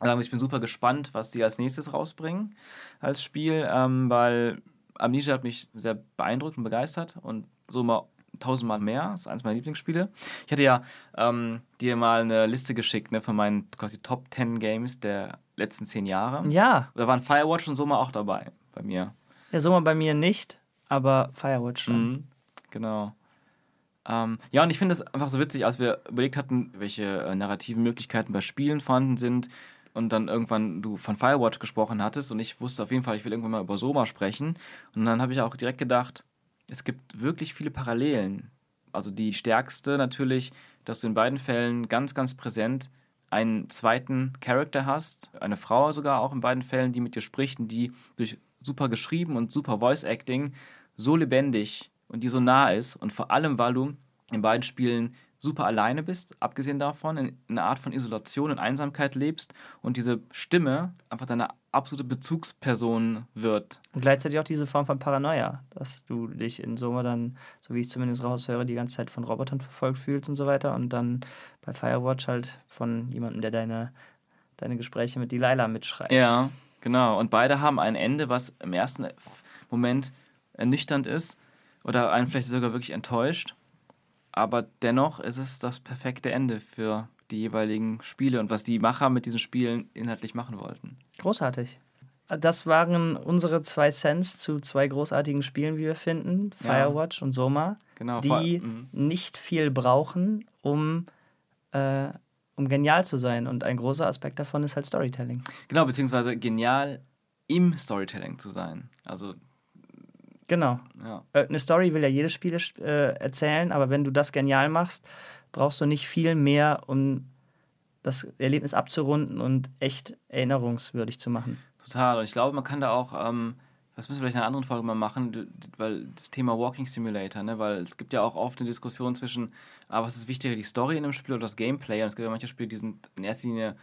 Also ich bin super gespannt, was die als nächstes rausbringen als Spiel, ähm, weil Amnesia hat mich sehr beeindruckt und begeistert und so mal tausendmal mehr. Das ist eines meiner Lieblingsspiele. Ich hatte ja ähm, dir mal eine Liste geschickt ne, von meinen quasi Top 10 Games der letzten zehn Jahre. Ja, Da waren Firewatch und so mal auch dabei bei mir. ja, so mal bei mir nicht, aber Firewatch schon. Mhm. Genau. Ähm, ja, und ich finde es einfach so witzig, als wir überlegt hatten, welche äh, narrativen Möglichkeiten bei Spielen vorhanden sind und dann irgendwann du von Firewatch gesprochen hattest und ich wusste auf jeden Fall, ich will irgendwann mal über Soma sprechen. Und dann habe ich auch direkt gedacht, es gibt wirklich viele Parallelen. Also die stärkste natürlich, dass du in beiden Fällen ganz, ganz präsent einen zweiten Charakter hast, eine Frau sogar auch in beiden Fällen, die mit dir spricht und die durch super geschrieben und super Voice Acting so lebendig und die so nah ist und vor allem, weil du in beiden Spielen super alleine bist, abgesehen davon, in einer Art von Isolation und Einsamkeit lebst und diese Stimme einfach deine absolute Bezugsperson wird. Und gleichzeitig auch diese Form von Paranoia, dass du dich in Soma dann, so wie ich zumindest raushöre, die ganze Zeit von Robotern verfolgt fühlst und so weiter. Und dann bei Firewatch halt von jemandem, der deine, deine Gespräche mit Delilah mitschreibt. Ja, genau. Und beide haben ein Ende, was im ersten Moment ernüchternd ist oder einen vielleicht sogar wirklich enttäuscht. Aber dennoch ist es das perfekte Ende für die jeweiligen Spiele und was die Macher mit diesen Spielen inhaltlich machen wollten. Großartig. Das waren unsere zwei Cents zu zwei großartigen Spielen, wie wir finden, Ja. Firewatch und Soma, Genau. die mhm. nicht viel brauchen, um, äh, um genial zu sein. Und ein großer Aspekt davon ist halt Storytelling. Genau, beziehungsweise genial im Storytelling zu sein. Also, Genau. ja. Äh, Eine Story will ja jedes Spiel äh, erzählen, aber wenn du das genial machst, brauchst du nicht viel mehr, um das Erlebnis abzurunden und echt erinnerungswürdig zu machen. Total. Und ich glaube, man kann da auch, ähm, das müssen wir vielleicht in einer anderen Folge mal machen, weil das Thema Walking Simulator, ne, weil es gibt ja auch oft eine Diskussion zwischen, ah, was ist wichtiger, die Story in einem Spiel oder das Gameplay? Und es gibt ja manche Spiele, die sind in erster Linie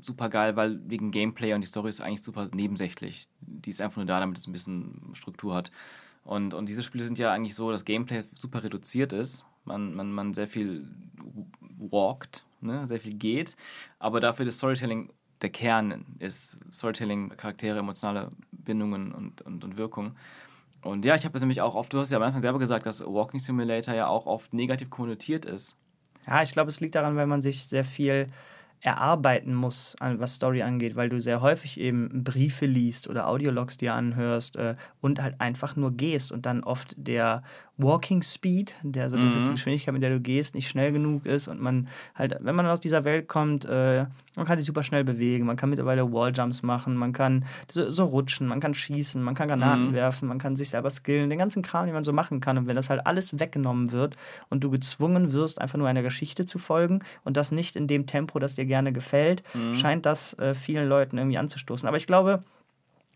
super geil, weil wegen Gameplay und die Story ist eigentlich super nebensächlich. Die ist einfach nur da, damit es ein bisschen Struktur hat. Und, und diese Spiele sind ja eigentlich so, dass Gameplay super reduziert ist. Man, man, man sehr viel walkt, ne? sehr viel geht, aber dafür das Storytelling der Kern ist. Storytelling, Charaktere, emotionale Bindungen und, und, und Wirkung. Und ja, ich habe das nämlich auch oft, du hast ja am Anfang selber gesagt, dass Walking Simulator ja auch oft negativ konnotiert ist. Ja, ich glaube, es liegt daran, weil man sich sehr viel erarbeiten muss, was Story angeht, weil du sehr häufig eben Briefe liest oder Audiologs dir anhörst äh, und halt einfach nur gehst und dann oft der Walking Speed, der, also das ist die Geschwindigkeit, mit der du gehst, nicht schnell genug ist und man halt, wenn man aus dieser Welt kommt, äh, man kann sich super schnell bewegen, man kann mittlerweile Walljumps machen, man kann so, so rutschen, man kann schießen, man kann Granaten werfen, man kann sich selber skillen, den ganzen Kram, den man so machen kann. Und wenn das halt alles weggenommen wird und du gezwungen wirst, einfach nur einer Geschichte zu folgen und das nicht in dem Tempo, das dir gerne gefällt, scheint das äh, vielen Leuten irgendwie anzustoßen. Aber ich glaube,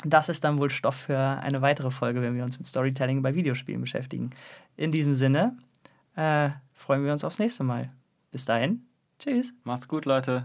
das ist dann wohl Stoff für eine weitere Folge, wenn wir uns mit Storytelling bei Videospielen beschäftigen. In diesem Sinne, äh, freuen wir uns aufs nächste Mal. Bis dahin, tschüss. Macht's gut, Leute.